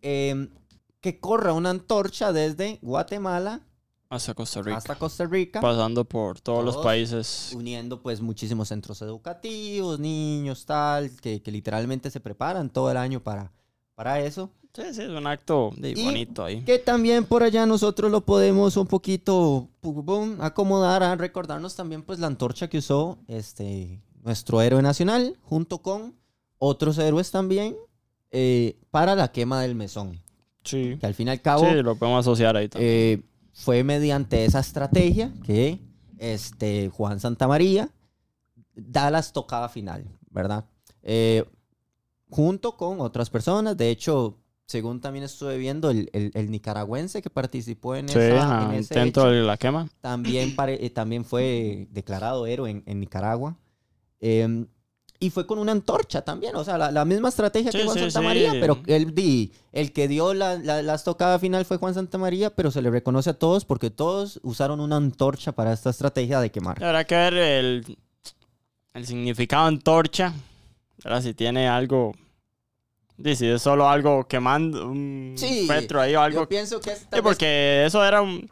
em, que corra una antorcha desde Guatemala hasta Costa Rica. Hasta Costa Rica. Pasando por todos, los países. Uniendo pues muchísimos centros educativos, niños, tal, que, que, literalmente se preparan todo el año para, para eso. Sí, sí, es un acto bonito ahí. Que también por allá nosotros lo podemos un poquito acomodar a recordarnos también pues la antorcha que usó este, nuestro héroe nacional junto con otros héroes también eh, para la quema del mesón. Sí. Que al fin y al cabo... Sí, lo podemos asociar ahí también. Eh, fue mediante esa estrategia que este, Juan Santamaría da la estocada final, ¿verdad? Eh, junto con otras personas. De hecho, según también estuve viendo, el, el- el nicaragüense que participó en, Sí, esa, ajá, en ese intento hecho, de la quema. también, pare- eh, también fue declarado héroe en, en Nicaragua. Eh, y fue con una antorcha también, o sea, la, la misma estrategia Sí, que Juan sí, Santa. María, pero el, di- el que dio la, la, la estocada final fue Juan Santa María, pero se le reconoce a todos porque todos usaron una antorcha para esta estrategia de quemar. Habrá que ver el, el significado antorcha. Ahora si tiene algo. Di, Si es solo algo quemando, un Sí, petro ahí o algo. Yo pienso que es Sí, vez- porque eso era un.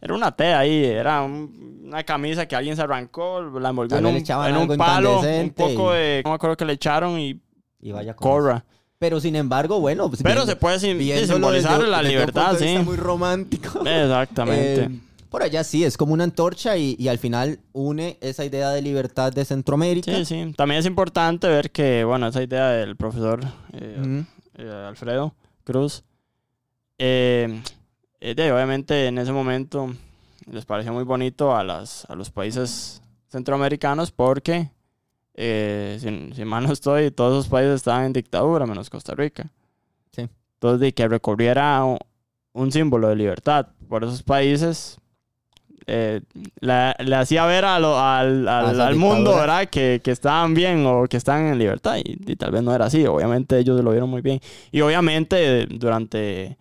Era una T ahí, era un- una camisa que alguien se arrancó, la envolvió en un, en palo, un poco de... No me acuerdo que le echaron y y vaya corra. Pero sin embargo, bueno, pues, Pero viendo- se puede sim- simbolizar desde- la desde un libertad, sí. vista muy romántico. Exactamente. (laughs) Eh, por allá sí, es como una antorcha y, y al final une esa idea de libertad de Centroamérica. Sí, sí. También es importante ver que, bueno, esa idea del profesor eh, Ujú. eh, Alfredo Cruz, eh, eh, de- obviamente en ese momento les pareció muy bonito a, las, a los países centroamericanos porque, eh, si, si mal no estoy, todos esos países estaban en dictadura, menos Costa Rica. Sí. Entonces, de que recorriera un, un símbolo de libertad por esos países, eh, la- le hacía ver a lo- al, al- al mundo. ¿verdad? Que, que estaban bien o que estaban en libertad. Y, y tal vez no era así. Obviamente ellos lo vieron muy bien. Y obviamente durante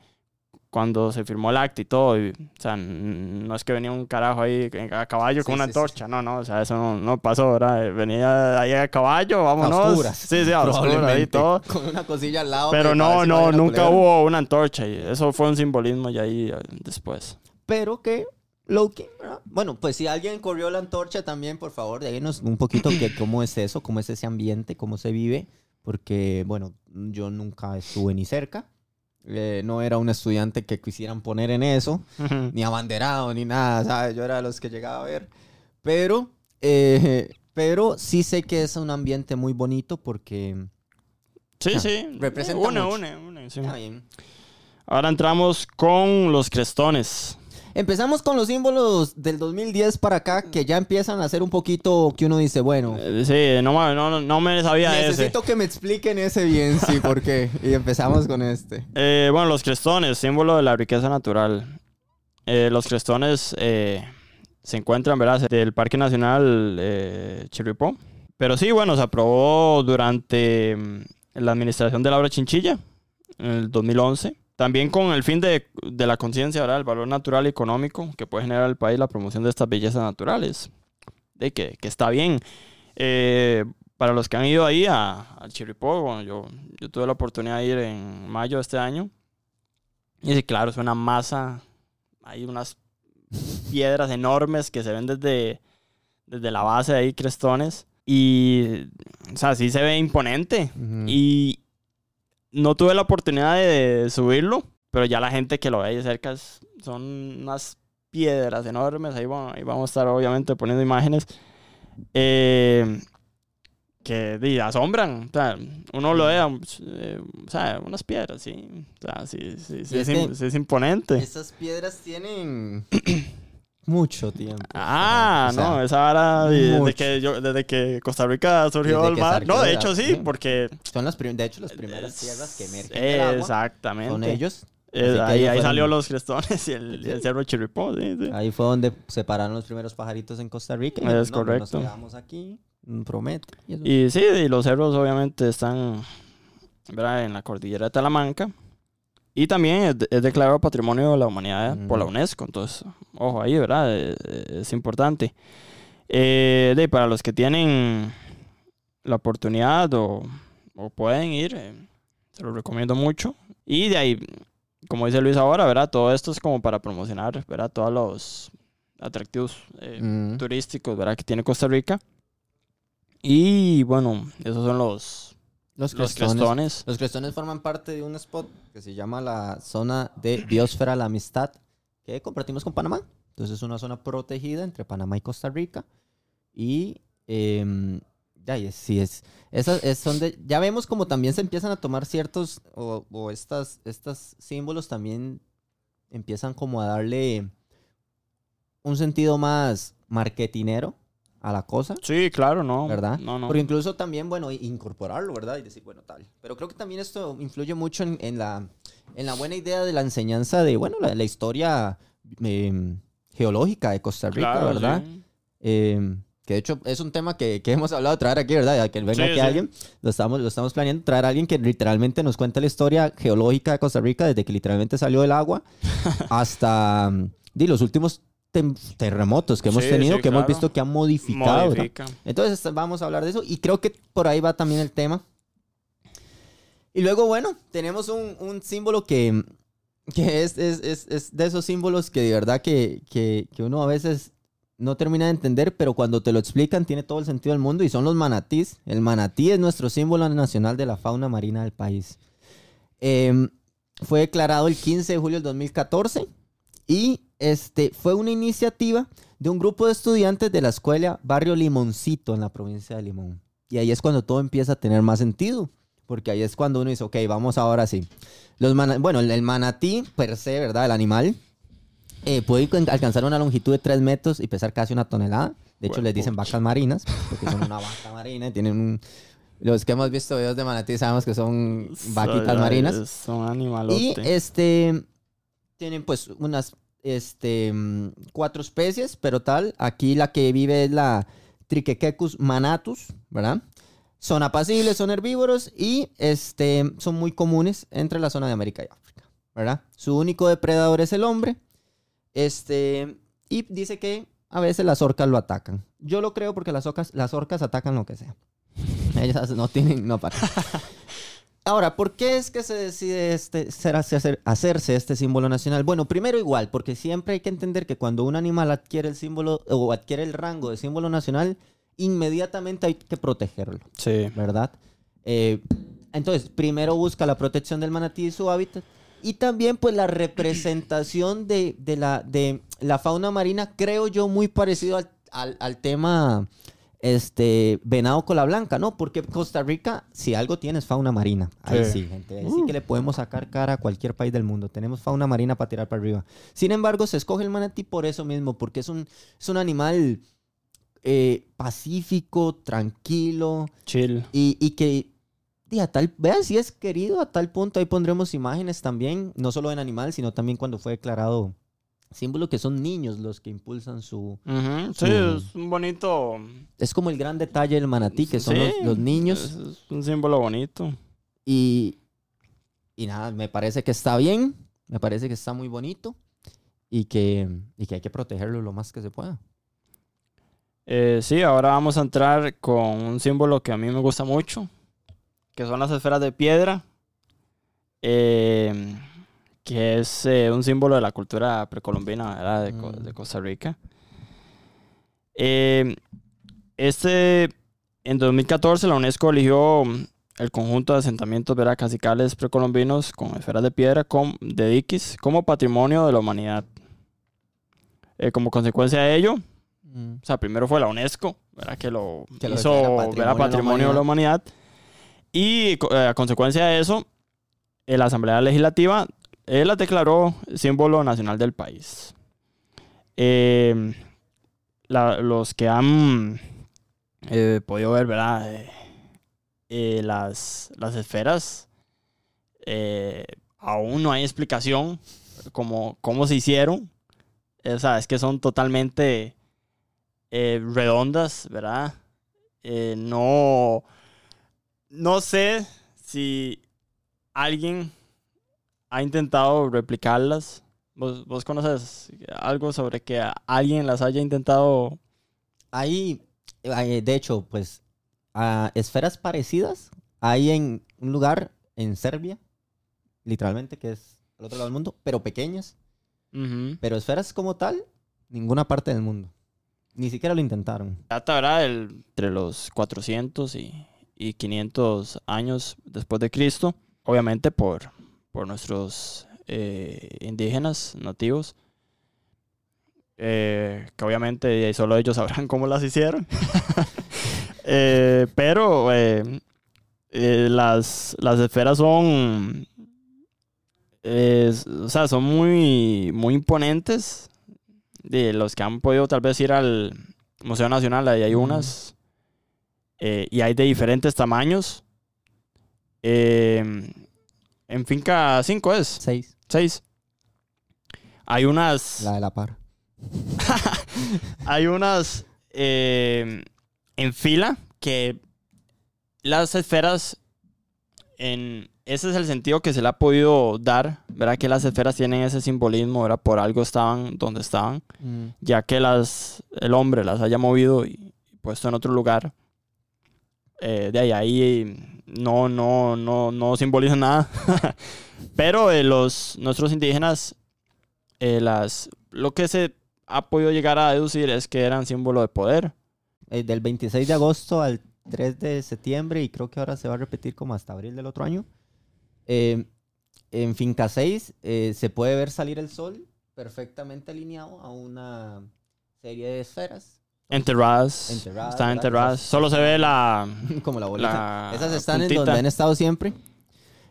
cuando se firmó el acta y todo, y, o sea, no es que venía un carajo ahí a caballo con Sí, una sí, sí. antorcha, no, no, o sea, eso no, no pasó, ¿verdad? Venía ahí a caballo, vámonos. A oscuras. Sí, sí, a oscuras ahí todo. (laughs) Con una cosilla al lado. Pero no, no, nunca hubo una antorcha y eso fue un simbolismo ya ahí eh, después. Pero que low key, ¿verdad? Bueno, pues si alguien corrió la antorcha también, por favor, díganos un poquito que (clears throat) cómo es eso, cómo es ese ambiente, cómo se vive. Porque, bueno, yo nunca estuve ni cerca. Eh, no era un estudiante que quisieran poner en eso. (laughs) ni abanderado, ni nada, ¿sabes? Yo era de los que llegaba a ver. Pero, eh, pero sí sé que es un ambiente muy bonito porque... Sí, Ah, sí. representa une, mucho. une, une, sí. Está bien. Ahora entramos con los crestones. Empezamos con los símbolos del 2010 para acá que ya empiezan a ser un poquito que uno dice, bueno, Eh, Sí, no, me- no, no me sabía ese. necesito que me expliquen ese bien, sí, (laughs) ¿por qué? Y empezamos con este. Eh, bueno, los crestones, símbolo de la riqueza natural. Eh, los crestones eh, se encuentran, ¿verdad? Del Parque Nacional Chirripó. Pero sí, bueno, se aprobó durante mm, la administración de Laura Chinchilla en el 2011. También con el fin de, de la conciencia, ¿verdad? El valor natural y económico que puede generar el país la promoción de estas bellezas naturales. De que, que está bien. Eh, para los que han ido ahí a, Chirripó, bueno, yo, yo tuve la oportunidad de ir en mayo de este año. Y sí, claro, es una masa. Hay unas piedras enormes que se ven desde, desde la base de ahí, crestones. Y, o sea, sí se ve imponente. Y no tuve la oportunidad de subirlo, pero ya la gente que lo ve ahí de cerca es- son unas piedras enormes. Ahí, vamos- ahí vamos a estar, obviamente, poniendo imágenes. Eh, que asombran. O sea, uno lo ve, eh, o sea, unas piedras, sí. O sea, sí, sí, sí, Y es, es que- sí es imponente. Esas piedras tienen (clears throat) mucho tiempo. Ah, O sea, no, esa vara de- desde que, yo, desde que Costa Rica surgió el mar. No, de hecho sí, sí. porque... Son las de hecho, las primeras piedras que emergen del agua Exactamente. son ellos. Ahí, ahí salió los crestones y el, el cerro Chirripó, sí, sí. Ahí fue donde separaron los primeros pajaritos en Costa Rica. y Es no, no correcto. Nos quedamos aquí, mm, promete. Y sí, y los cerros obviamente están ¿verdad? en la cordillera de Talamanca. Y también es, de- es declarado Patrimonio de la Humanidad por la. UNESCO. Entonces, ojo ahí, ¿verdad? Eh, eh, Es, importante. Eh, de, para los que tienen la oportunidad o, o pueden ir, eh, se los recomiendo mucho. Y de ahí, como dice Luis ahora, ¿verdad? Todo esto es como para promocionar, ¿verdad? Todos los atractivos eh, Mm. turísticos, ¿verdad? Que tiene Costa Rica. Y bueno, esos son los, Los los crestones. crestones. Los crestones forman parte de un spot que se llama la zona de Biosfera La Amistad, que compartimos con Panamá. Entonces es una zona protegida entre Panamá y Costa Rica. Y em, ya, es- sí, es, esas es son de- ya vemos como también se empiezan a tomar ciertos, o, o estas, estos símbolos también empiezan como a darle un sentido más marketinero a la cosa. Sí, claro, no. ¿verdad? No, no. Porque incluso también, bueno, incorporarlo, ¿verdad? Y decir, bueno, tal. Pero creo que también esto influye mucho en, en la, en la buena idea de la enseñanza de, bueno, la, la historia eh, geológica de Costa Rica, Claro, ¿verdad? sí. Eh, que de hecho es un tema que, que hemos hablado de traer aquí, ¿verdad? Ya que venga Sí, aquí sí. alguien, lo estamos, lo estamos planeando, traer a alguien que literalmente nos cuente la historia geológica de Costa Rica desde que literalmente salió del agua (laughs) hasta di, los últimos terremotos que hemos Sí, tenido, sí, que hemos claro. visto que han modificado. Entonces vamos a hablar de eso y creo que por ahí va también el tema. Y luego, bueno, tenemos un, un símbolo que, que es, es- es- es de esos símbolos que de verdad que, que- que uno a veces no termina de entender, pero cuando te lo explican tiene todo el sentido del mundo y son los manatís. El manatí es nuestro símbolo nacional de la fauna marina del país. Em, fue declarado el 15 de julio del 2014 y este, fue una iniciativa de un grupo de estudiantes de la escuela Barrio Limoncito en la provincia de Limón. Y ahí es cuando todo empieza a tener más sentido, porque ahí es cuando uno dice, ok, vamos ahora sí. Los bueno, el, manatí per se, ¿verdad? El animal eh, puede alcanzar una longitud de 3 metros y pesar casi una tonelada. De hecho, les dicen vacas marinas, porque son una vaca marina y tienen un... Los que hemos visto videos de manatí sabemos que son vaquitas marinas. Son animalotes. Y este tienen pues unas este mm, cuatro especies, pero tal, aquí la que vive es la Triquequecus manatus, ¿verdad? Son apacibles, son herbívoros y este son muy comunes entre la zona de América y África, ¿verdad? Su único depredador es el hombre. Este y dice que a veces las orcas lo atacan. Yo lo creo porque las orcas las orcas atacan lo que sea. (laughs) Ellas no tienen no para. Ahora, ¿por qué es que se decide este, ser- hacer- hacerse este símbolo nacional? Bueno, primero igual, porque siempre hay que entender que cuando un animal adquiere el símbolo o adquiere el rango de símbolo nacional, inmediatamente hay que protegerlo, Sí. ¿verdad? Eh, entonces, primero busca la protección del manatí y su hábitat y también pues la representación de, de la, de la fauna marina, creo yo, muy parecido al, al- al tema este venado cola blanca, ¿no? Porque Costa Rica, si algo tiene, es fauna marina. Ahí sí, Sí. gente. Ahí sí que le podemos sacar cara a cualquier país del mundo. Tenemos fauna marina para tirar para arriba. Sin embargo, se escoge el manatí por eso mismo, porque es un, es un animal eh, pacífico, tranquilo Chill. y, y que y a tal, vean si es querido a tal punto, ahí pondremos imágenes también, no solo en animal, sino también cuando fue declarado símbolo que son niños los que impulsan su... Sí, Su- es un bonito. Es como el gran detalle del manatí, que son Sí, los, los niños. Es, es un símbolo bonito. Y, y nada, me parece que está bien, me parece que está muy bonito y que, y que hay que protegerlo lo más que se pueda. Eh, sí, ahora vamos a entrar con un símbolo que a mí me gusta mucho, que son las esferas de piedra, eh, que es eh, un símbolo de la cultura precolombina. De, Mm. de Costa Rica. Eh, este, en 2014 la UNESCO eligió el conjunto de asentamientos ¿verdad? casicales precolombinos con esferas de piedra com- de diquis como patrimonio de la humanidad. Eh, como consecuencia de ello, o sea, primero fue la UNESCO, ¿verdad? Que lo Que lo hizo declara ¿verdad? Patrimonio de la patrimonio de la humanidad. Y eh, a consecuencia de eso, eh, la Asamblea Legislativa eh, las declaró símbolo nacional del país. Eh, los que han eh, podido ver, ¿verdad? Las, las esferas, aún no hay explicación como cómo se hicieron. O sea, es que son totalmente redondas, ¿verdad? No, no sé si alguien ha intentado replicarlas. ¿Vos, vos conoces algo sobre que alguien las haya intentado? Ahí, eh, de hecho, pues, a esferas parecidas hay en un lugar en Serbia, literalmente, que es al otro lado del mundo, pero pequeñas. Pero esferas como tal, ninguna parte del mundo. Ni siquiera lo intentaron. Data, ¿verdad? El- entre los 400 y, y 500 años después de Cristo. Obviamente por, por nuestros eh, indígenas nativos. Eh, que obviamente solo ellos (laughs) sabrán cómo las hicieron. (laughs) Eh, pero las, las esferas son... o sea, son muy, muy imponentes. De los que han podido tal vez ir al, Museo Nacional, ahí hay unas. y hay de diferentes tamaños. Eh, en Finca 5 es, Seis. 6. Hay unas... La de la par. (laughs) Hay unas eh, en fila que las esferas, en, ese es el sentido que se le ha podido dar, ¿verdad? Que las esferas tienen ese simbolismo, ¿verdad? Por algo estaban donde estaban, Mm. ya que las, el hombre las haya movido y puesto en otro lugar. Eh, de ahí, ahí no, no, no, no simboliza nada. (laughs) Pero eh, los, nuestros indígenas, eh, las, lo que se ha podido llegar a deducir es que eran símbolo de poder. Eh, del 26 de agosto al 3 de septiembre y creo que ahora se va a repetir como hasta abril del otro año. Eh, en Finca 6 eh, se puede ver salir el sol perfectamente alineado a una serie de esferas, Enterradas. Enterradas, Están enterradas. Solo se ve la. (laughs) como la bolita. la Esas están en puntita. donde han estado siempre.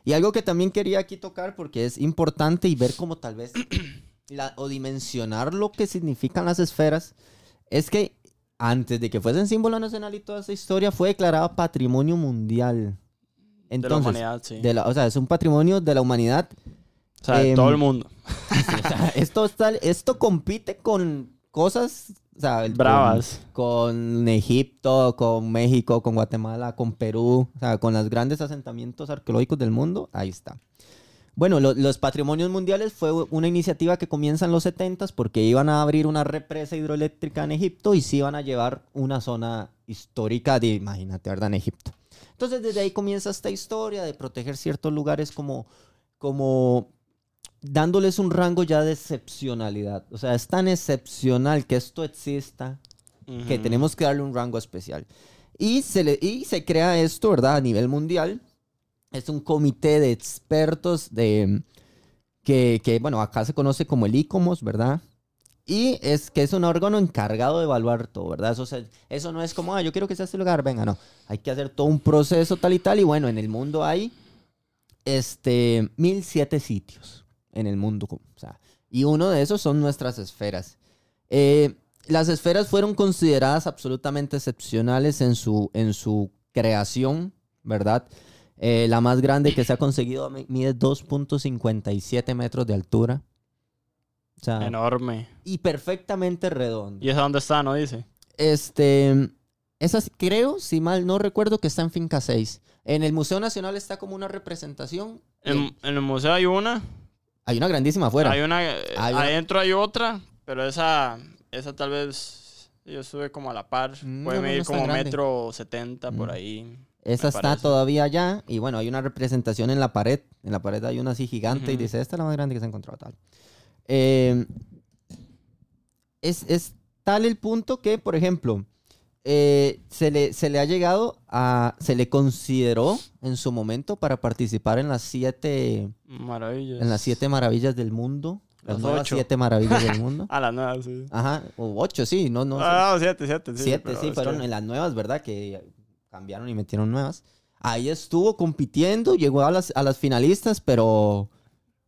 Y algo que también quería aquí tocar porque es importante y ver cómo tal vez (clears throat) la- o dimensionar lo que significan las esferas es que antes de que fuesen símbolo nacional y toda esa historia fue declarada patrimonio mundial. de la Entonces, humanidad, sí. de la- o sea, es un patrimonio de la humanidad. o sea, de em, todo el mundo. (laughs) Sí, o sea, esto, está- esto compite con cosas o sea, el- con- Bravas. con Egipto, con México, con Guatemala, con Perú, o sea, con los grandes asentamientos arqueológicos del mundo, ahí está. Bueno, lo- los patrimonios mundiales fue una iniciativa que comienza en los 70 porque iban a abrir una represa hidroeléctrica en Egipto y sí iban a llevar una zona histórica de, imagínate, ¿verdad? En Egipto. Entonces desde ahí comienza esta historia de proteger ciertos lugares como, como dándoles un rango ya de excepcionalidad. O sea, es tan excepcional que esto exista que tenemos que darle un rango especial. Y se, le, y se crea esto, ¿verdad? A nivel mundial. Es un comité de expertos de, que, que, bueno, acá se conoce como el ICOMOS, ¿verdad? Y es que es un órgano encargado de evaluar todo, ¿verdad? Eso, se- eso no es como, ah, yo quiero que sea este lugar, venga, no. Hay que hacer todo un proceso tal y tal. Y bueno, en el mundo hay este, 1007 sitios en el mundo. O sea, y uno de esos son nuestras esferas. Eh, las esferas fueron consideradas absolutamente excepcionales en su, en su creación, ¿verdad? Eh, la más grande que se ha conseguido mi- mide 2.57 metros de altura. O sea, Enorme. y perfectamente redondo. ¿Y esa dónde está, no dice? Este, esas creo, si mal no recuerdo, que está en Finca 6. En el Museo Nacional está como una representación. En, en el museo hay una. Hay una grandísima afuera. Hay una. Hay una- Adentro hay otra. Pero esa. Esa tal vez. Yo estuve como a la par. Mm, Puede medir no como grande. metro setenta por Mm. ahí. Esa está parece. todavía allá. Y bueno, hay una representación en la pared. En la pared hay una así gigante y dice, esta es la más grande que se ha encontrado tal. Eh, es, es tal el punto que, por ejemplo, eh, se, le, se le ha llegado a... Se le consideró en su momento para participar en las siete... Maravillas. En las siete maravillas del mundo. Las Las nuevas ocho. siete maravillas del mundo. (laughs) A las nuevas, sí. Ajá, o ocho, sí, no, no. ah, no, siete, siete. Sí, siete, pero sí, fueron que- en las nuevas, ¿verdad? Que cambiaron y metieron nuevas. Ahí estuvo compitiendo, llegó a las, a las finalistas, pero...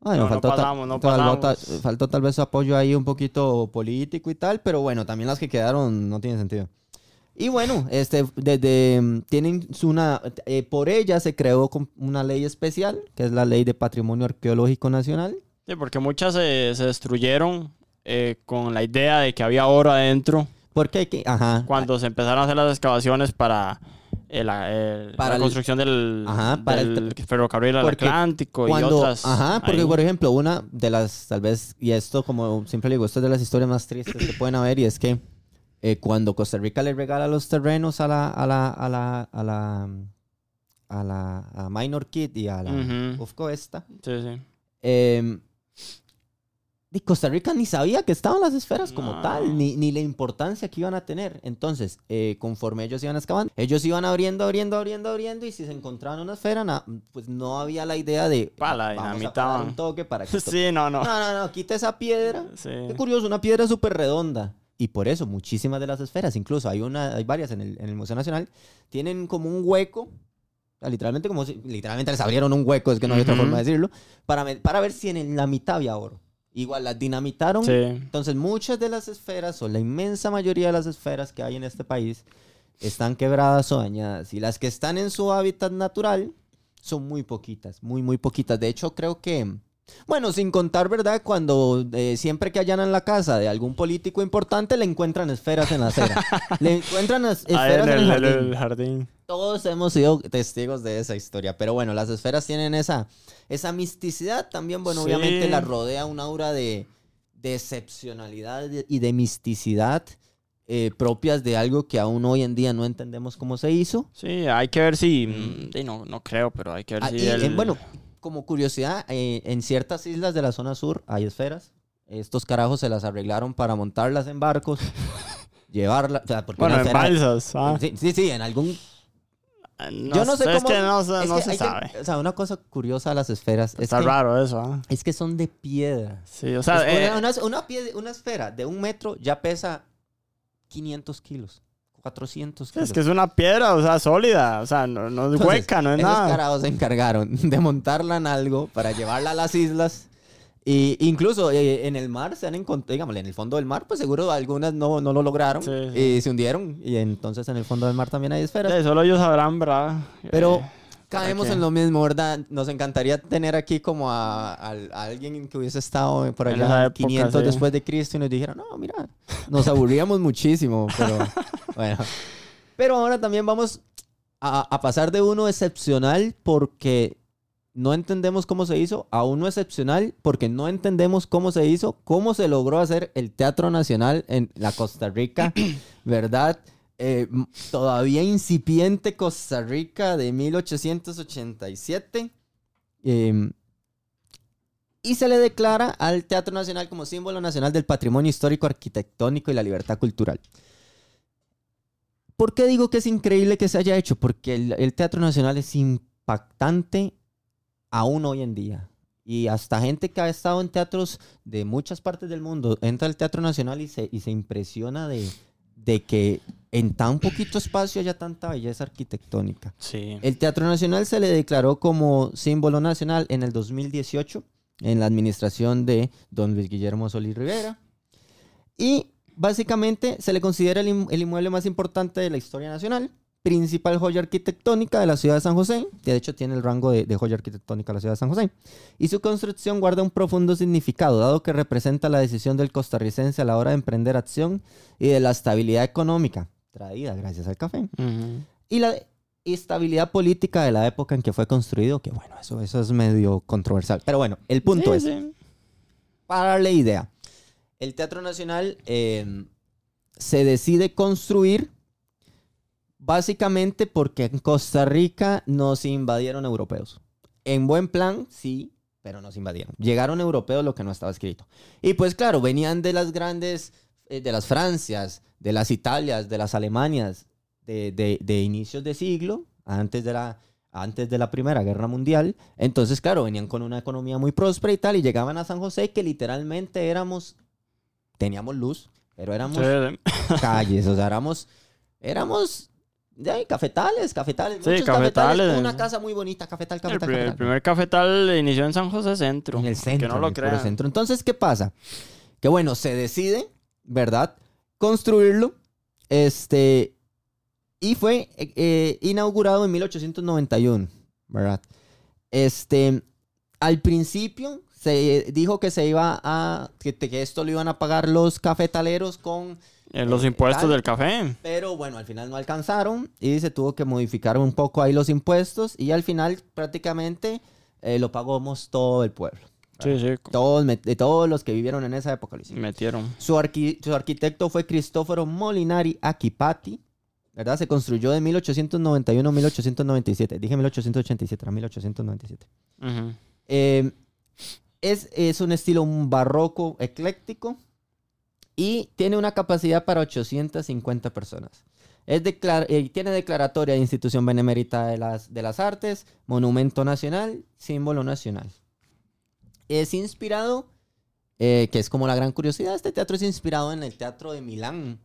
Bueno, No, no faltó, ta- pasamos, no tal- pasamos. ta- faltó tal vez apoyo ahí un poquito político y tal, pero bueno, también las que quedaron no tienen sentido. Y bueno, este, desde, tienen una, eh, por ella se creó una ley especial, que es la Ley de Patrimonio Arqueológico Nacional, Sí, porque muchas se, se destruyeron eh, con la idea de que había oro adentro. porque hay que, ajá, Cuando se empezaron a hacer las excavaciones para, el- el- Para la el- construcción del, Ajá, para el del ferrocarril al Atlántico y Cuando, otras. ajá, porque ahí. por ejemplo, una de las, tal vez, y esto como siempre le digo, esto es de las historias más tristes que pueden haber, y es que eh, cuando Costa Rica le regala los terrenos a la, a la, a la, a la, a la a Minor Kid y a la Ujú. UFCO esta, Sí, sí. eh, y Costa Rica ni sabía que estaban las esferas como No. tal, ni, ni la importancia que iban a tener. Entonces, eh, conforme ellos iban excavando, ellos iban abriendo, abriendo, abriendo, abriendo, y si se encontraban una esfera, na- pues no había la idea de Pa, la vamos a parar un toque para que (laughs) esto- Sí, no, no. No, no, no, quita esa piedra. Sí. Qué curioso, una piedra súper redonda. Y por eso muchísimas de las esferas, incluso hay una, hay varias en el, en el Museo Nacional, tienen como un hueco, literalmente como si, literalmente les abrieron un hueco, es que no hay otra Ujú. forma de decirlo, para, para ver si en la mitad había oro. igual las dinamitaron. Sí. Entonces muchas de las esferas, o la inmensa mayoría de las esferas que hay en este país, están quebradas o dañadas. Y las que están en su hábitat natural son muy poquitas, muy, muy poquitas. De hecho, creo que... Bueno, sin contar, ¿verdad? Cuando eh, siempre que allanan la casa de algún político importante, le encuentran esferas en la acera. (laughs) le encuentran esferas en en el, jardín. el jardín. Todos hemos sido testigos de esa historia. Pero bueno, las esferas tienen esa, esa misticidad también. Bueno, Sí. obviamente la rodea un aura de, de excepcionalidad y de misticidad eh, propias de algo que aún hoy en día no entendemos cómo se hizo. Sí, hay que ver si. mm, sí, no, no creo, pero hay que ver Ah, si. y, el- bueno, como curiosidad, eh, en ciertas islas de la zona sur hay esferas. Estos carajos se las arreglaron para montarlas en barcos, (laughs) llevarlas. O sea, porque bueno, en esfera- balsas. ah. Sí, sí, sí, en algún No Yo no sé Es cómo- que no, se- Es no que se hay que- sabe. o sea, una cosa curiosa de las esferas es Está que, raro eso, ¿ah? es que son de piedra. Sí, o sea. Es- eh, una, una- una pied- una esfera de un metro ya pesa 500 kilos, 400 kilos. es que es una piedra, o sea, sólida. O sea, no, no es Entonces, hueca, no es esos nada. se encargaron (laughs) de montarla en algo para llevarla a las islas. Y incluso eh, en el mar se han encontrado, digámosle, en el fondo del mar, pues seguro algunas no, no lo lograron Sí, sí. y se hundieron. Y entonces en el fondo del mar también hay esferas. Sí, solo ellos sabrán, ¿verdad? Pero Eh, caemos en lo mismo, ¿verdad? Nos encantaría tener aquí como a, al- a alguien que hubiese estado por allá época, 500 sí. después de Cristo y nos dijera, no, mira, nos aburríamos muchísimo, pero (laughs) bueno. Pero ahora también vamos a, a pasar de uno excepcional porque no entendemos cómo se hizo a uno excepcional porque no entendemos cómo se hizo, cómo se logró hacer el Teatro Nacional en la Costa Rica, (clears throat) ¿verdad? Eh, todavía incipiente Costa Rica de 1887. eh, y se le declara al Teatro Nacional como símbolo nacional del patrimonio histórico, arquitectónico y la libertad cultural. ¿Por qué digo que es increíble que se haya hecho? Porque el, el Teatro Nacional es impactante aún hoy en día. Y hasta gente que ha estado en teatros de muchas partes del mundo entra al Teatro Nacional y se, y se impresiona de, de que en tan poquito espacio haya tanta belleza arquitectónica. Sí. El Teatro Nacional se le declaró como símbolo nacional en el 2018 en la administración de don Luis Guillermo Solís Rivera. Y básicamente se le considera el, inmueble más importante de la historia nacional, principal joya arquitectónica de la ciudad de San José, que de hecho tiene el rango de, de joya arquitectónica de la ciudad de San José. Y su construcción guarda un profundo significado, dado que representa la decisión del costarricense a la hora de emprender acción y de la estabilidad económica, traída gracias al café Ujú. y la estabilidad política de la época en que fue construido, que bueno, eso, eso es medio controversial. Pero bueno, el punto Sí, es, sí. para darle idea, el Teatro Nacional eh, se decide construir básicamente porque en Costa Rica nos invadieron europeos. En buen plan, sí, pero nos invadieron. Llegaron europeos lo que no estaba escrito. Y pues claro, venían de las grandes, eh, de las Francias, de las Italias, de las Alemanias, de, de- de inicios de siglo, antes de la antes de la Primera Guerra Mundial. Entonces, claro, venían con una economía muy próspera y tal, y llegaban a San José que literalmente éramos, teníamos luz, pero éramos Sí, calles, o sea, éramos, éramos, ahí, cafetales, cafetales, Sí, muchos cafetales. una casa muy bonita, cafetal, El, cafetal, el cafetal. primer cafetal inició en San José Centro. En el centro. Que no lo el crean. centro. Entonces, ¿qué pasa? Que bueno, se decide, ¿verdad? Construirlo. Este. Y fue eh, eh, inaugurado en 1891, ¿verdad? Este. Al principio se dijo que se iba a. que, que esto lo iban a pagar los cafetaleros con. Eh, los Eh, impuestos tal. del café. Pero bueno, al final no alcanzaron y se tuvo que modificar un poco ahí los impuestos y al final prácticamente eh, lo pagamos todo el pueblo. Sí, sí. Todos, de todos los que vivieron en esa época lo hicieron. Metieron. Su, arqui- su arquitecto fue Cristóforo Molinari Aquipati, ¿verdad? Se construyó de 1891 a 1897. Dije 1887, era 1897. Ujú. Eh, es, es un estilo barroco ecléctico y tiene una capacidad para 850 personas. Es declar- eh, tiene declaratoria de institución benemérita de las, de las artes, monumento nacional, símbolo nacional. Es inspirado, eh, que es como la gran curiosidad, este teatro es inspirado en el teatro de Milán,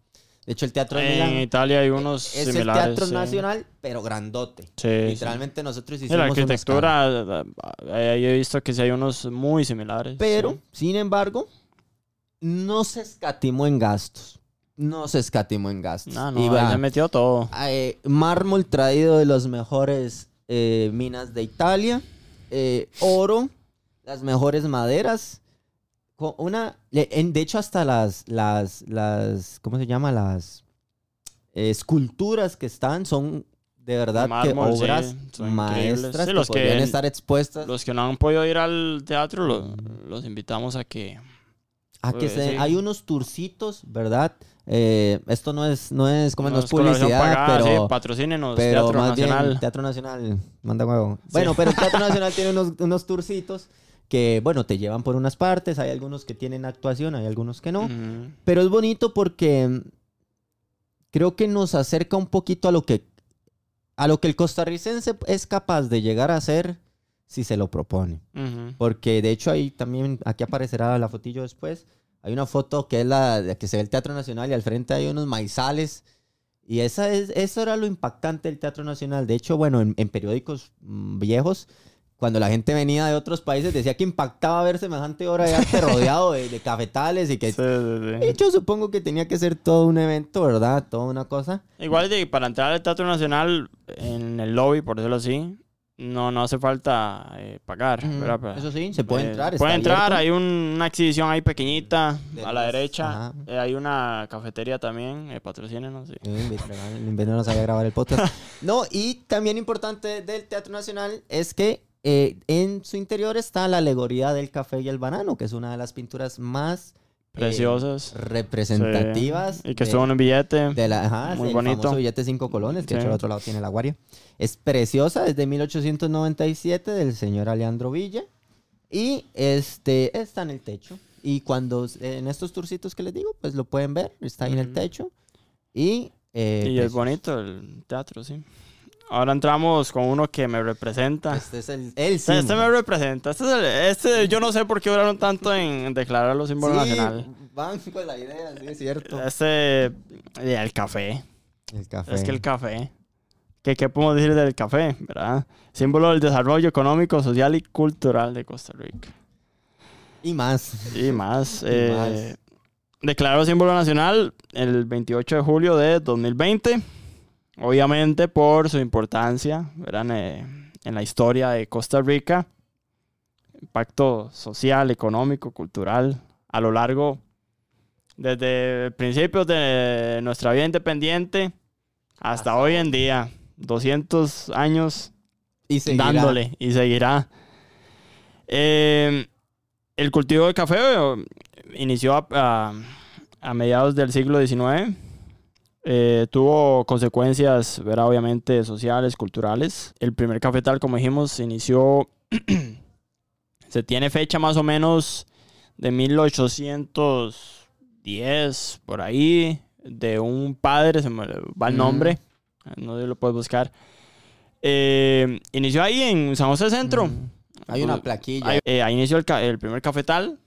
De hecho, el Teatro de En Milán Italia hay unos es similares. el Teatro sí. Nacional, pero grandote. Sí, Literalmente nosotros sí. hicimos la una escala. arquitectura, eh, ahí he visto que sí hay unos muy similares. Pero, sin embargo, no se escatimó en gastos. No se escatimó en gastos. No, Y no, va, se metió todo. eh, mármol traído de las mejores eh, minas de Italia, eh, oro, las mejores maderas. Una, de hecho, hasta las, las, las, ¿cómo se llama? Las eh, esculturas que están son de verdad que Mármol, sí, obras son maestras. Sí, que los que- podrían estar expuestas Los que no han podido ir al teatro, lo- los invitamos a que... a que pues, se, sí. hay unos turcitos, ¿verdad? Eh, esto no es, no es, como no, es colaboración publicidad, pagada, pero, sí, patrocínenos, pero Teatro más Nacional. bien Teatro Nacional manda huevo. Bueno, pero el Teatro (laughs) Nacional tiene unos, unos turcitos que, bueno, te llevan por unas partes, hay algunos que tienen actuación, hay algunos que no, pero es bonito porque mm, creo que nos acerca un poquito a lo que a lo que el costarricense es capaz de llegar a hacer si se lo propone. Porque de hecho ahí también, aquí aparecerá la fotillo después. Hay una foto que es la de que se ve el Teatro Nacional y al frente hay unos maizales. Y esa es, eso era lo impactante del Teatro Nacional. De hecho, bueno, en, en periódicos mm, viejos, cuando la gente venía de otros países, decía que impactaba ver semejante obra de arte rodeado de, de cafetales y que... Sí, sí, sí. De hecho, supongo que tenía que ser todo un evento, ¿verdad? Toda una cosa. Igual de, para entrar al Teatro Nacional en el lobby, por decirlo así, no, no hace falta eh, pagar. ¿verdad? Para- Eso sí, se puede eh, entrar. Puede entrar, abierto. hay un- una exhibición ahí pequeñita De a la las- derecha. Eh, hay una cafetería también, eh, patrocínenos. sí. Eh, no sabía grabar el podcast. (laughs) No, y también importante del Teatro Nacional es que eh, en su interior está la alegoría del café y el banano, que es una de las pinturas más eh, Preciosas. representativas. Sí. Y que estuvo en un billete. de la, ajá, Muy el bonito. famoso billete 5 colones, que Sí. hecho al otro lado tiene la guaria. Es preciosa, es de 1897 del señor Alejandro Villa. Y este está en el techo. Y cuando eh, en estos turcitos que les digo, pues lo pueden ver, está ahí en el techo. Y, eh, y pues, es bonito el teatro, sí. Ahora entramos con uno que me representa. Este es el, el Este, este símbolo. me representa. Este, es el- este yo no sé por qué duraron tanto en declarar los símbolos Sí, nacional. van con la idea, sí, es cierto. Este, y el café. El café. Es que el café. ¿Qué, ¿Qué podemos decir del café? ¿Verdad? Símbolo del desarrollo económico, social y cultural de Costa Rica. Y más. Y más. (laughs) Y eh, Declaró símbolo nacional el 28 de julio de 2020. Obviamente por su importancia eh, en la historia de Costa Rica. Impacto social, económico, cultural. A lo largo, desde principios de nuestra vida independiente hasta Hasta hoy en día. 200 años Y seguirá. dándole y seguirá. Eh, el cultivo de café eh, inició a, a- a mediados del siglo XIX. Eh, tuvo consecuencias, ¿verdad? obviamente, sociales, culturales. El primer cafetal, como dijimos, se inició. (clears throat) se tiene fecha más o menos de 1810, por ahí, de un padre, se me va el Mm. nombre, no sé si lo puedes buscar. Eh, inició ahí en San José Centro. Mm. Hay una plaquilla. Ahí, eh, ahí inició el, el primer cafetal.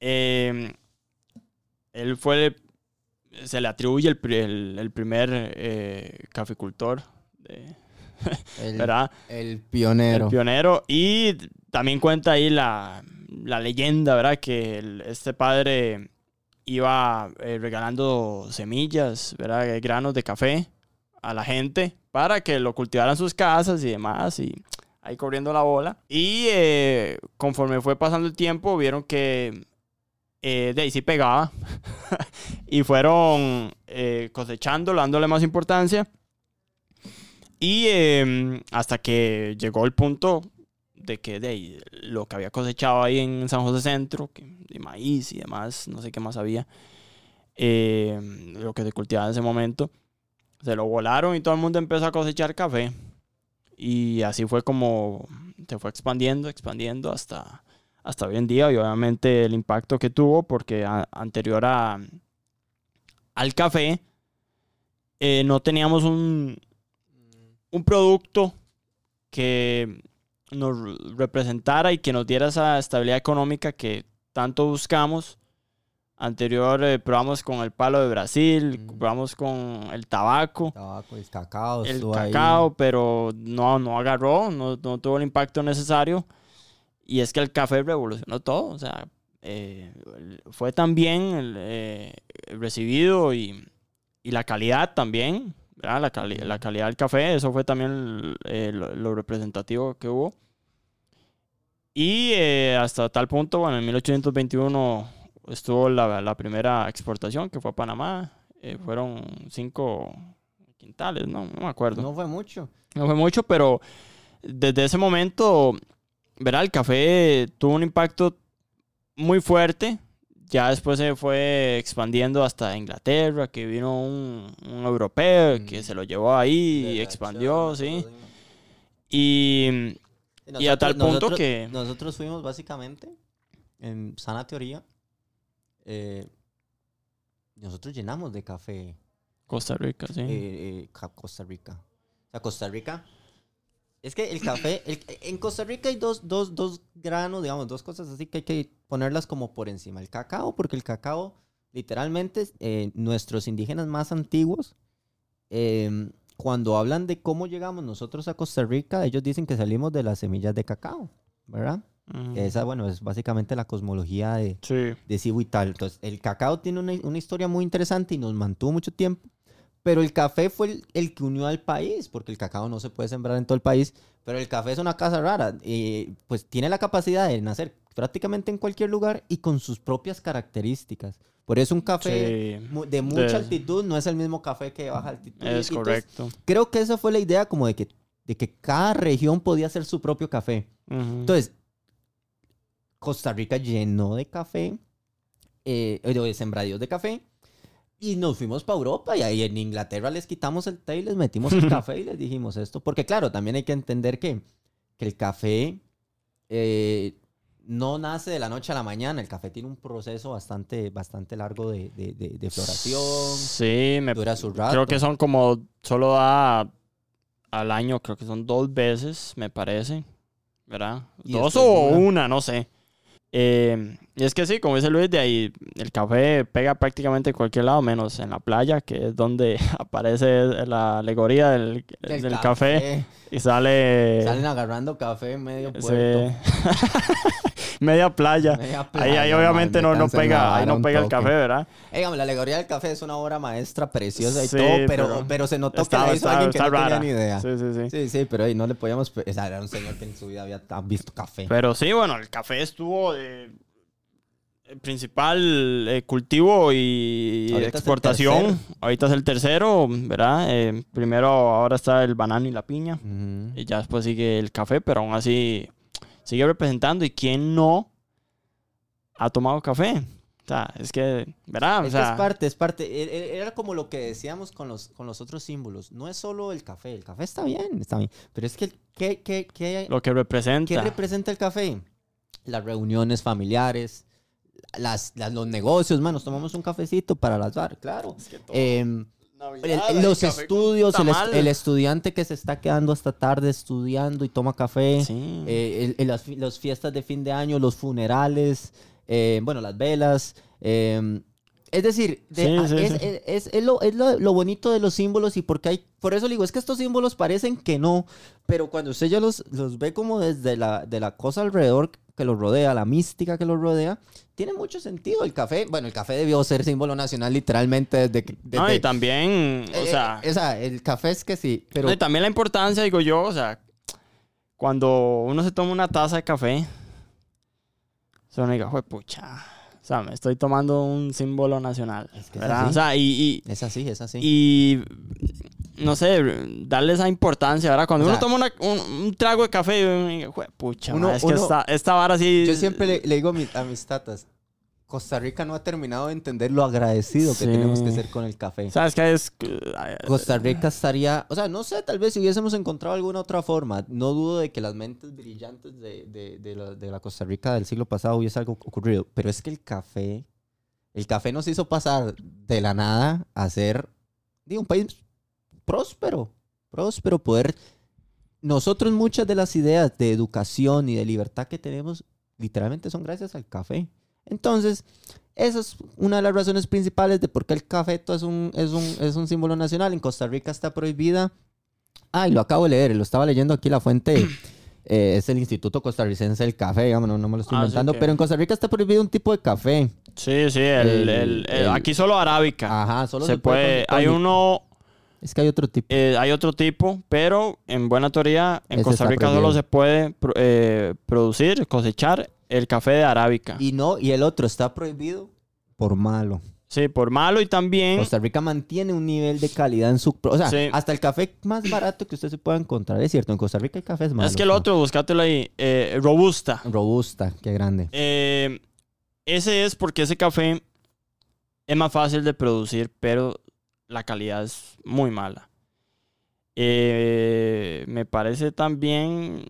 Eh, él fue, se le atribuye el, el- el primer eh, caficultor, de- (laughs) el, ¿verdad? el pionero. El pionero. Y también cuenta ahí la, la leyenda, ¿verdad? Que el- este padre iba eh, regalando semillas, ¿verdad? Granos de café a la gente para que lo cultivaran sus casas y demás. Y ahí corriendo la bola. Y eh, conforme fue pasando el tiempo, vieron que eh, de ahí sí pegaba. (laughs) y fueron eh, dándole más importancia. Y eh, hasta que llegó el punto de que de ahí, lo que había cosechado ahí en San José Centro, que, de maíz y demás, no sé qué más había, eh, lo que se cultivaba en ese momento, se lo volaron y todo el mundo empezó a cosechar café. Y así fue como se fue expandiendo, expandiendo hasta, hasta hoy en día. Y obviamente el impacto que tuvo, porque a- anterior a, al café, eh, no teníamos un, un producto que nos representara y que nos diera esa estabilidad económica que tanto buscamos Anterior eh, probamos con el palo de Brasil, Mm. probamos con el tabaco, Tabaco, el cacao. el estuvo ahí. cacao, pero no, no agarró, no, no tuvo el impacto necesario. Y es que el café revolucionó todo, o sea, eh, fue también el, eh, recibido y, y la calidad también, ¿verdad? La, cali- la calidad del café, eso fue también eh, lo, lo representativo que hubo. Y eh, hasta tal punto, bueno, en 1821 estuvo la, la primera exportación que fue a Panamá, eh, fueron cinco quintales, no, no me acuerdo. No fue mucho. No fue mucho, pero desde ese momento, verá, el café tuvo un impacto muy fuerte. Ya después se fue expandiendo hasta Inglaterra, que vino un, un europeo que se lo llevó ahí y expandió, sí. Y, y a tal punto nosotros- que... Nosotros fuimos básicamente, en sana teoría, eh, nosotros llenamos de café Costa Rica, sí. eh, eh, Costa Rica. O sea, Costa Rica. Es que el café, el- en Costa Rica hay dos, dos, dos granos, digamos, dos cosas así que hay que ponerlas como por encima. El cacao, porque el cacao, literalmente, eh, nuestros indígenas más antiguos, eh, cuando hablan de cómo llegamos nosotros a Costa Rica, ellos dicen que salimos de las semillas de cacao, ¿verdad? Que esa, bueno, es básicamente la cosmología de, Sí. de Cibo y tal. Entonces, el cacao tiene una, una historia muy interesante y nos mantuvo mucho tiempo. Pero el café fue el, el que unió al país, porque el cacao no se puede sembrar en todo el país. Pero el café es una casa rara. Y pues tiene la capacidad de nacer prácticamente en cualquier lugar y con sus propias características. Por eso un café Sí, de mucha De- altitud no es el mismo café que de baja altitud. Es entonces, correcto. creo que esa fue la idea como de que, de que cada región podía hacer su propio café. Ujú. Entonces, Costa Rica llenó de café, eh, de sembradíos de café, y nos fuimos para Europa. Y ahí en Inglaterra les quitamos el té y les metimos el (laughs) café y les dijimos esto. Porque, claro, también hay que entender que, que el café eh, no nace de la noche a la mañana. El café tiene un proceso bastante, bastante largo de, de- de- de floración. Sí, me Dura su rato. Creo que son como, solo da al año, creo que son dos veces, me parece. ¿Verdad? Dos o una. una, no sé. Eh, y es que sí, como dice Luis, de ahí el café pega prácticamente en cualquier lado, menos en la playa, que es donde (laughs) aparece la alegoría del, Del del café. y sale... Salen agarrando café en medio puerto. (laughs) media playa. Media Ahí, ahí playa, obviamente no, no pega, ahí no pega el café, ¿verdad? La alegoría del café es una obra maestra preciosa y Sí, todo, pero, pero pero, se notó está- que la hizo está- alguien que no rara. tenía ni idea. Sí, Sí, sí, sí. sí, pero ahí no le podíamos... O sea, era un señor que en su vida había visto café. Pero sí, bueno, el café estuvo eh, el principal eh, cultivo y Ahorita es exportación. tercero. Ahorita es el tercero, ¿verdad? Eh, primero ahora está el banano y la piña. Ujú. Y ya después sigue el café, pero aún así sigue representando. ¿Y quién no ha tomado café? O sea, es que, ¿verdad? O Es que sea, es parte, es parte. E- e- Era como lo que decíamos con los, con los otros símbolos. No es solo el café. El café está bien, está bien. Pero es que, ¿qué, qué, qué, lo que qué representa. representa el café? Las reuniones familiares, las, las- los negocios. Man, nos tomamos un cafecito para las bar, claro. Es que todo- Em, Navidad, El- hay los estudios, el, estudiante que se está quedando hasta tarde estudiando y toma café, Sí. eh, el- las, las fiestas de fin de año, los funerales, eh, bueno, las velas. eh, es decir, de- Sí, a- sí, es, es- es- es lo, es lo- lo bonito de los símbolos y porque hay, por eso le digo, es que estos símbolos parecen que no, pero cuando usted ya los, los ve como desde la, de la cosa alrededor que los rodea, la mística que los rodea, tiene mucho sentido el café. Bueno, el café debió ser símbolo nacional literalmente desde que... No, desde- y también, o eh, sea, eh, o sea, el café es que sí, pero No, y también la importancia, digo yo, o sea, cuando uno se toma una taza de café, se uno diga, "Jue pucha, o sea, me estoy tomando un símbolo nacional, Es que es ¿verdad? así. O sea, y, es así, es así. y, y, no sé, darle esa importancia, ¿verdad? Cuando O uno toma una- un, un trago de café, uno diga, "Jue pucha, uno- es que uno- esta, esta vara sí... Yo siempre le, le digo a, mi- a mis tatas, Costa Rica no ha terminado de entender lo agradecido que tenemos que ser con el café. ¿Sabes qué es? Costa Rica estaría, o sea, no sé, tal vez si hubiésemos encontrado alguna otra forma, no dudo de que las mentes brillantes de, de- de la, de la Costa Rica del siglo pasado hubiese algo ocurrido, pero es que el café, el café nos hizo pasar de la nada a ser digo, un país próspero, próspero, poder... Nosotros muchas de las ideas de educación y de libertad que tenemos literalmente son gracias al café. Entonces, esa es una de las razones principales de por qué el cafeto es un, es un, es un símbolo nacional. En Costa Rica está prohibida. Ah, y lo acabo de leer, lo estaba leyendo aquí la fuente. (clears throat) eh, es el Instituto Costarricense del Café, digamos, no, no me lo estoy Ah, inventando. Pero en Costa Rica está prohibido un tipo de café. Sí, sí, el, aquí solo arábica. Ajá, solo se, puede, hay uno, Es que hay otro tipo. eh, hay otro tipo, pero en buena teoría en Ese Costa Rica solo se puede eh, producir, cosechar el café de arábica. Y no, y el otro está prohibido por malo. Sí, por malo y también Costa Rica mantiene un nivel de calidad en su... O sea, Sí. hasta el café más barato que usted se pueda encontrar. Es cierto, en Costa Rica hay cafés malos. es que el otro, buscátelo ahí, eh, robusta. Robusta, qué grande. Eh, ese es porque ese café es más fácil de producir, pero la calidad es muy mala. Eh, me parece también,